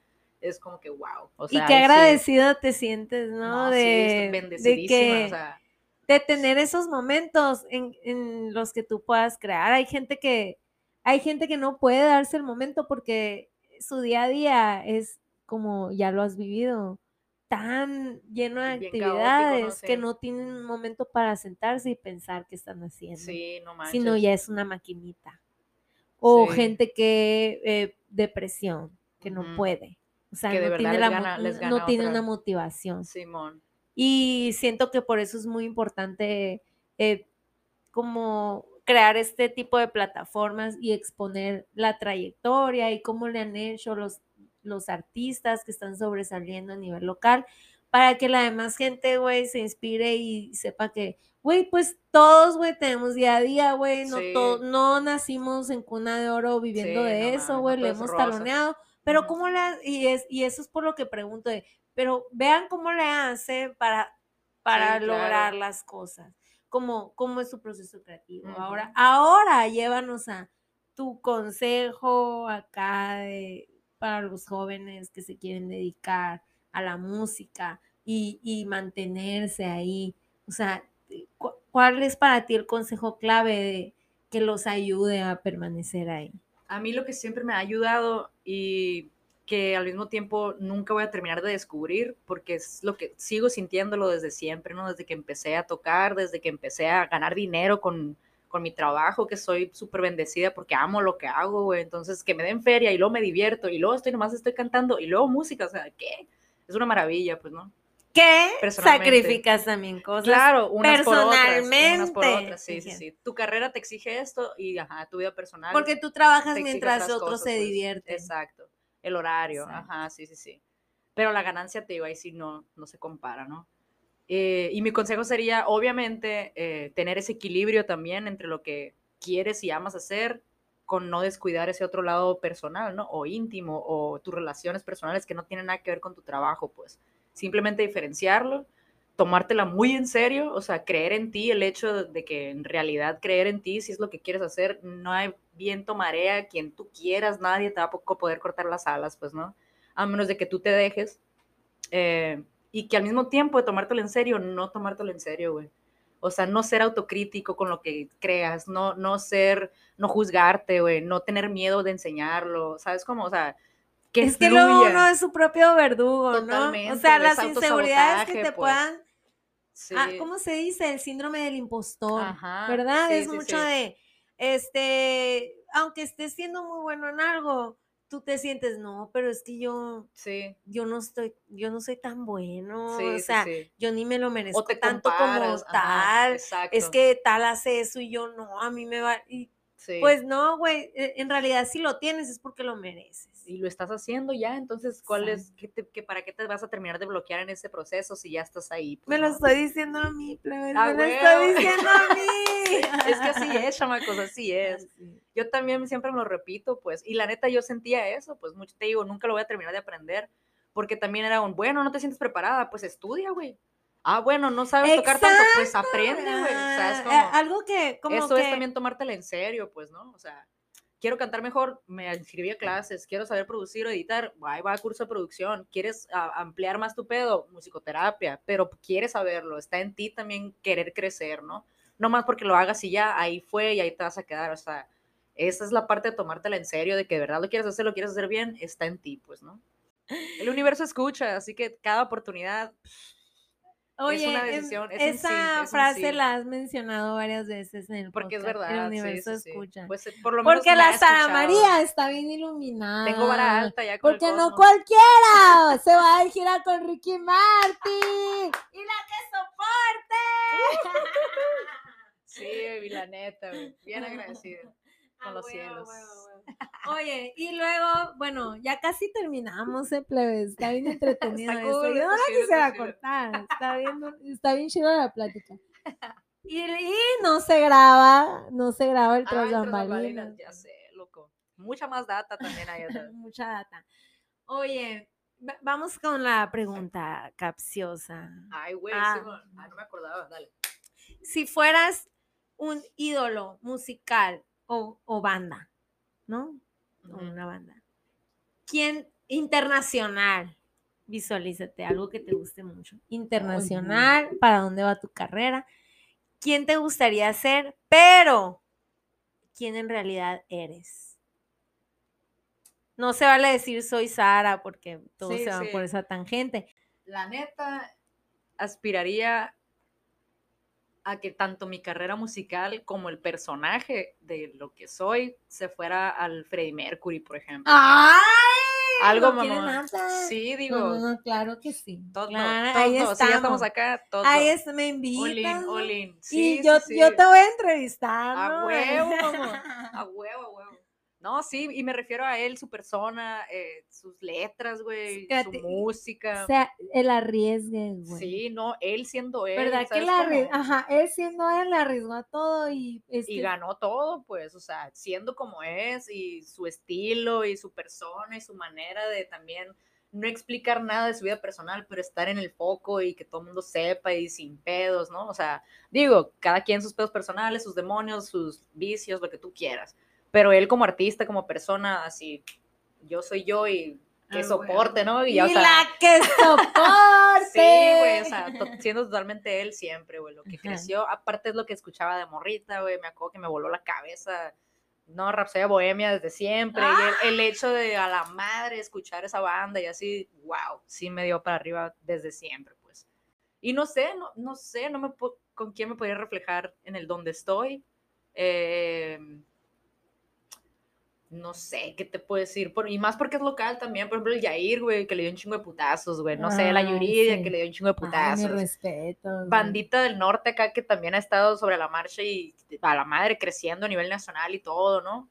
Es como que wow. O sea, y qué ahí sí- agradecido te sientes, ¿no? no, sí, de, de bendecidísima, que o sea, de tener esos momentos en, en los que tú puedas crear. Hay gente que hay gente que no puede darse el momento porque su día a día es como ya lo has vivido, tan lleno de Bien caótico, ¿no? actividades que no tienen un momento para sentarse y pensar qué están haciendo, sí, no manches. sino ya es una maquinita. O Sí. gente que eh, depresión, que no puede. O sea, Que no tiene, la gana- no tiene una motivación. Simón. Y siento que por eso es muy importante eh, como crear este tipo de plataformas y exponer la trayectoria y cómo le han hecho los, los artistas que están sobresaliendo a nivel local para que la demás gente, güey, se inspire y sepa que, güey, pues todos, güey, tenemos día a día, güey, no, Sí. no nacimos en cuna de oro viviendo Sí, de no eso, no güey, todo le hemos rosas. taloneado, pero cómo le, ha- y, es, y eso es por lo que pregunto, de, pero vean cómo le hace para, para Sí, claro. lograr las cosas. cómo, cómo es su proceso creativo. Ahora, ahora llévanos a tu consejo acá de- para los jóvenes que se quieren dedicar a la música y, y mantenerse ahí. O sea, cu- ¿cuál es para ti el consejo clave de que los ayude a permanecer ahí? A mí lo que siempre me ha ayudado y que al mismo tiempo nunca voy a terminar de descubrir, porque es lo que sigo sintiéndolo desde siempre, ¿no? Desde que empecé a tocar, desde que empecé a ganar dinero con, con mi trabajo, que soy súper bendecida porque amo lo que hago, güey. Entonces, que me den feria y luego me divierto y luego estoy nomás estoy cantando y luego música, o sea, ¿qué? Es una maravilla, pues, ¿no? ¿Qué? Personalmente. Sacrificas también cosas. Claro, unas por otras, unas por personalmente, otras, sí, sí, sí. Tu carrera te exige esto y, ajá, tu vida personal. Porque tú trabajas mientras otros cosas, se pues. divierten. Exacto. El horario, Exacto. ajá, sí, sí, sí. Pero la ganancia, te digo, ahí sí no, no se compara, ¿no? Eh, y mi consejo sería, obviamente, eh, tener ese equilibrio también entre lo que quieres y amas hacer con no descuidar ese otro lado personal, ¿no? O íntimo, o tus relaciones personales que no tienen nada que ver con tu trabajo, pues. Simplemente diferenciarlo, tomártela muy en serio, o sea, creer en ti, el hecho de que en realidad creer en ti, si es lo que quieres hacer, no hay viento, marea, quien tú quieras, nadie te va a poder cortar las alas, pues, ¿no? A menos de que tú te dejes. eh, y que al mismo tiempo de tomártelo en serio, no tomártelo en serio, güey. O sea, no ser autocrítico con lo que creas, no, no ser, no juzgarte, güey, no tener miedo de enseñarlo, ¿sabes cómo? O sea, que es que luego uno es su propio verdugo, ¿no? O sea, las es inseguridades que te pues. puedan... Sí. Ah, ¿Cómo se dice? El síndrome del impostor, Ajá, ¿verdad? sí, es sí, mucho de, este, aunque estés siendo muy bueno en algo, tú te sientes, no, pero es que yo, Sí, yo no estoy, yo no soy tan bueno, sí, o sea, sí. yo ni me lo merezco tanto comparas, como ajá, tal. exacto, Es que tal hace eso y yo no, a mí me va. Y sí. pues no, güey, e- en realidad si lo tienes es porque lo mereces. y lo estás haciendo ya, entonces, ¿cuál es, qué te- qué- para qué te vas a terminar de bloquear en ese proceso si ya estás ahí? Me Pues, lo no. estoy diciendo a mí, plebes, Ah, me lo estoy diciendo a mí. Es que así es, chamacos, así es. Yo también siempre me lo repito, pues, y la neta yo sentía eso, pues, mucho te digo, nunca lo voy a terminar de aprender, porque también era un, bueno, no te sientes preparada, pues estudia, güey. Ah, bueno, no sabes tocar tanto, pues aprende, güey. O sea, es Ah, como, eh, algo que, como eso que, es también tomártela en serio, pues, ¿no? O sea, quiero cantar mejor, me inscribí a clases, quiero saber producir o editar, ahí va a curso de producción, quieres ampliar más tu pedo, musicoterapia, pero quieres saberlo, está en ti también querer crecer, ¿no? No más porque lo hagas y ya, ahí fue y ahí te vas a quedar, o sea, esa es la parte de tomártela en serio, de que de verdad lo quieres hacer, lo quieres hacer bien, está en ti, pues, ¿no? El universo escucha, así que cada oportunidad, Oye, una em, decisión, es un sí, esa es un frase sí. la has mencionado varias veces en el porque es podcast, verdad, El universo sí, escucha. Pues eh, por lo menos porque la Sara. María está bien iluminada. Tengo vara alta ya con el Porque no cualquiera se va a gira con Ricky Martin. Y la que soporte. Sí, baby, la neta, bien agradecida con A los cielos. Oye, y luego, bueno, ya casi terminamos, eh, plebes. Está bien entretenido Está eso. cool, Yo no chido, chido. cortar. Está bien, está bien chida la plática. Y, y no se graba, no se graba el Ah, tras bambalinas. Ya sé, loco. Mucha más data también hay atrás. Mucha data. Oye, va- vamos con la pregunta capciosa. Ay, güey, Ah. Ah, no me acordaba, dale. Si fueras un ídolo musical o, o banda, ¿no? O una banda. ¿Quién internacional? Visualízate, algo que te guste mucho. Internacional, ¿para dónde va tu carrera? ¿Quién te gustaría ser? Pero, ¿quién en realidad eres? No se vale decir soy Sara porque todos Sí, se van sí. por esa tangente. La neta, aspiraría a que tanto mi carrera musical como el personaje de lo que soy se fuera al Freddie Mercury, por ejemplo. ¡Ay! Algo, ¿No mamá. Sí, digo, No, claro que sí. todo, Claro, todo, ahí todo. Si ya estamos estamos. acá, todo. Ahí es, me invitan. all in. Sí, y yo, sí, sí. yo te voy a entrevistar. A huevo, mamá. A huevo, a huevo. No, sí, y me refiero a él, su persona, eh, sus letras, güey, su música. O sea, el arriesgue, güey. sí, no, él siendo él. ¿Verdad que ¿sabes la cómo? Ajá, él siendo él le arriesgó a todo y Y ganó todo, pues, o sea, siendo como es, y su estilo, y su persona, y su manera de también no explicar nada de su vida personal, pero estar en el foco y que todo el mundo sepa y sin pedos, ¿no? O sea, digo, cada quien sus pedos personales, sus demonios, sus vicios, lo que tú quieras. Pero él como artista, como persona, así, yo soy yo y que Ah, soporte, ¿no? Y, ya, o sea, la que soporte. Sí, güey, o sea, to- siendo totalmente él siempre, güey, lo que Ajá. creció, aparte es lo que escuchaba de morrita, güey, me acuerdo que me voló la cabeza, no, Rapsodia Bohemia desde siempre, y el, el hecho de a la madre escuchar esa banda y así, wow, sí me dio para arriba desde siempre, pues. Y no sé, no, no sé, no me con quién me podría reflejar en el donde estoy, eh, no sé, ¿qué te puedo decir? Por, y más porque es local también, por ejemplo, el Yair, güey, que le dio un chingo de putazos, güey. No sé, la Yuridia, sí. que le dio un chingo de Ay, mi putazos. respeto. güey. Bandita del Norte acá que también ha estado sobre la marcha y a la madre creciendo a nivel nacional y todo, ¿no?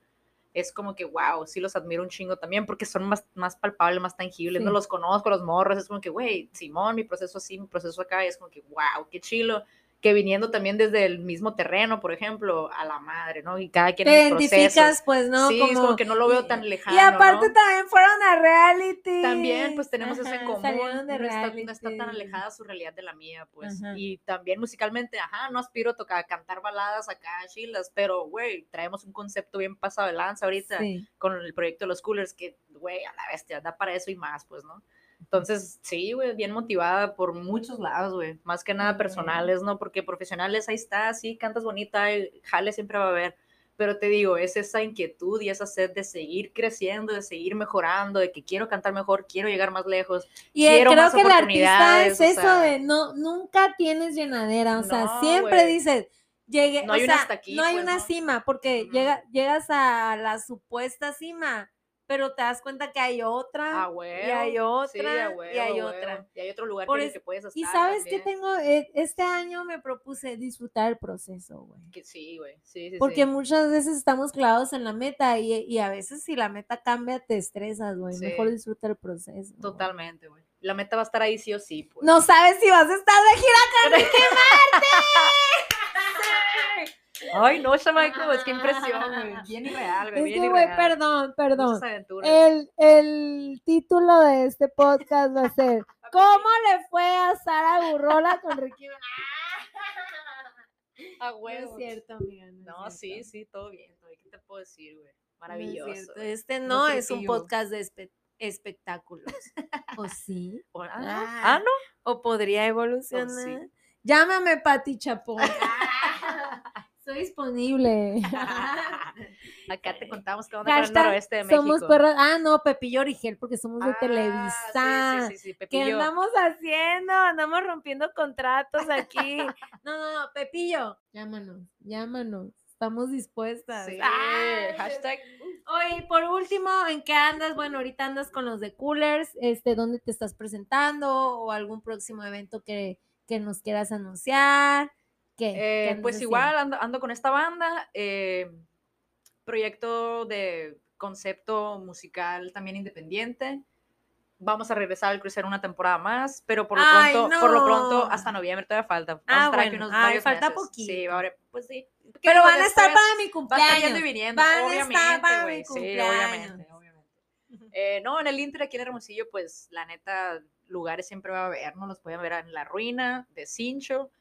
Es como que, wow, sí los admiro un chingo también porque son más, más palpables, más tangibles, Sí. no los conozco, los morros, es como que, güey, Simón, mi proceso así, mi proceso acá, y es como que, wow, qué chilo, que viniendo también desde el mismo terreno, por ejemplo, a la madre, ¿no? Y cada quien Te en identificas, procesos. pues, ¿no? sí, es como que no lo veo tan lejano, Y aparte ¿no? también fueron a reality. También, pues tenemos eso en Ajá, común. de no, está, no está tan alejada su realidad de la mía, pues. Ajá. Y también musicalmente, ajá, no aspiro a tocar, a cantar baladas acá, chilas, pero, güey, traemos un concepto bien pasado de lanza ahorita Sí. con el proyecto de los Coolers, que, güey, a la bestia, da para eso y más, pues, ¿no? Entonces, sí, güey, bien motivada por muchos lados, güey. Más que nada personales, ¿no? Porque profesionales, ahí está, sí, cantas bonita, el jale siempre va a haber. Pero te digo, es esa inquietud y esa sed de seguir creciendo, de seguir mejorando, de que quiero cantar mejor, quiero llegar más lejos. Y Quiero creo más que el artista es eso sea. de no, nunca tienes llenadera, o sea, No, siempre güey. dices, llegué, No o hay una sea, hasta aquí, no hay pues, una ¿no? cima, porque Ujú. llega, llegas a la supuesta cima, pero te das cuenta que hay otra, Ah, güey. y hay otra, huevo, y hay otra. Y hay otro lugar Por que, es- que puedes estar. Y sabes que tengo, Eh, este año me propuse disfrutar el proceso, güey. Que sí, güey. Sí, sí, Porque sí. muchas veces estamos clavados en la meta y, y a veces si la meta cambia te estresas, güey. Sí. Mejor disfruta el proceso. Totalmente, güey. La meta va a estar ahí sí o sí, pues. No sabes si vas a estar de gira con Ricky Ay, no, chamaco, es que impresión, güey. Bien irreal, güey. Es que, güey, perdón, perdón. El, el título de este podcast va a ser ¿Cómo le fue a Sara Burrola con Ricky A No es cierto, amiga. No, es sí, cierto. sí, todo bien. ¿Qué te puedo decir, güey? No es Maravilloso. cierto. güey. Este no es un podcast de espe- espectáculos. ¿O sí? O- Ah, Ah. ah, no. ¿O podría evolucionar? sí. Llámame, Pati Chapón. Estoy disponible. Acá te contamos qué onda con el Hashtag noroeste de México. somos perros. Ah, no, Pepillo Origel, porque somos de Ah, Televisa. Sí, sí, sí, ¿Qué andamos haciendo? Andamos rompiendo contratos aquí. No, no, no, Pepillo. Llámanos, llámanos. Estamos dispuestas. Hashtag. Oye, por último, ¿en qué andas? Bueno, ahorita andas con los de Coolers. Este, ¿dónde te estás presentando? ¿O algún próximo evento que, que nos quieras anunciar? ¿Qué? ¿Qué Eh, andas pues igual ando, ando con esta banda, eh, proyecto de concepto musical también independiente. Vamos a regresar al crucero una temporada más, pero por lo Ay, pronto, por lo pronto no. hasta noviembre todavía falta. Vamos Ah, a estar aquí bueno. unos Ay, falta meses. poquito. Sí, ahora, pues sí. Pero van a estar para mi cumpleaños. viniendo, Van a estar para mi Sí, cumpleaños. obviamente, obviamente. Eh, no, en el Inter aquí en Hermosillo, pues la neta, lugares siempre va a haber, ¿no? Los pueden ver en La Ruina, de Cincho,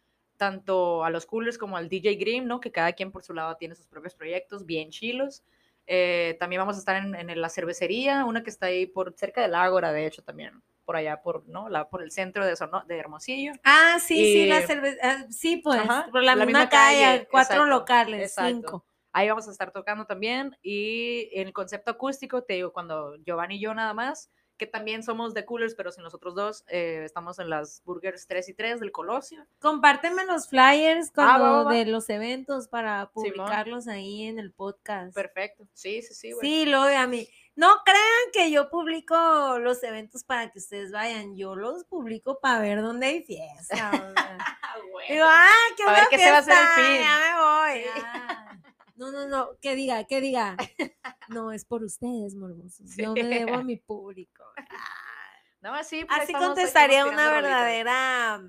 tanto a los coolers como al DJ Grim, ¿no? Que cada quien por su lado tiene sus propios proyectos, bien chilos. Eh, también vamos a estar en, en la cervecería, una que está ahí por cerca del Ágora, de hecho, también, por allá, por, ¿no? La, por el centro de, Sono- de Hermosillo. Ah, sí, sí, la Y- cerveza. Sí, pues, Ajá, por la, la misma, misma calle, calle, cuatro exacto, locales, exacto. cinco. Ahí vamos a estar tocando también. Y en el concepto acústico, te digo, cuando Giovanni y yo nada más, que también somos de Coolers, pero sin nosotros dos, eh, estamos en las Burgers 3 y 3 del Colosio. Compárteme los flyers Ah, va, cuando va, va. de los eventos para Simón. publicarlos ahí en el podcast. Perfecto. Sí, sí, sí, güey. Sí, lo a mí. No crean que yo publico los eventos para que ustedes vayan. Yo los publico para ver dónde hay fiesta. o sea. Güey. Digo, ah, qué Pa' ver qué se va a hacer el fin. Ya me voy. No, no, no, que diga, que diga. No, es por ustedes, morbosos. Yo me Sí. debo a mi público. No, así, pues, Así contestaría una rolitas. verdadera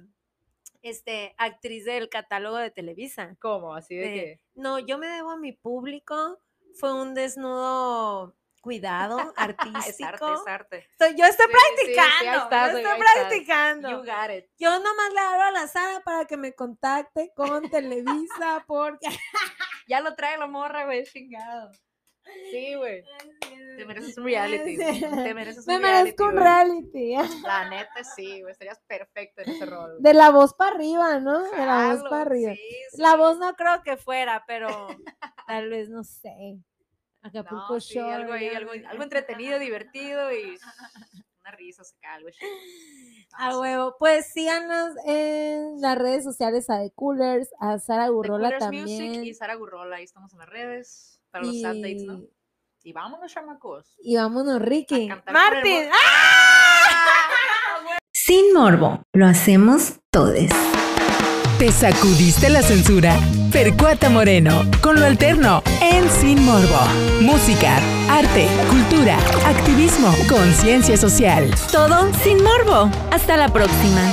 este, actriz del catálogo de Televisa. ¿Cómo? Así de de, que. No, yo me debo a mi público. Fue un desnudo cuidado Es artístico. arte, es arte. Yo estoy Sí, sí, sí, practicando, estás, yo estoy practicando. You got it. Yo nomás le hablo a la Sara para que me contacte con Televisa porque Ya lo trae la morra, güey, chingado. Sí, güey. Te mereces un reality. Sí. Te mereces me un reality. merezco un reality. La neta, sí, güey. Estarías perfecto en ese rol. De la voz para arriba, ¿no? De la voz para arriba. sí, La voz no creo que fuera, pero tal vez, no sé. Acapulco No, sí, Shore, algo ahí, ya. algo, algo entretenido, divertido y una risa saca algo chido. A huevo. Pues síganos en las redes sociales a The Coolers, a Sara The Gurrola Coolers Music también. y Sara Gurrola, ahí estamos en las redes para los updates, ¿no? Y, Y vámonos, chamacos. y vámonos, Ricky. El Martín. ¡ah! Sin morbo, lo hacemos todes. ¿Te sacudiste la censura? Percuata Moreno, con lo alterno en Sin Morbo. Música, arte, cultura, activismo, conciencia social. Todo sin morbo. Hasta la próxima.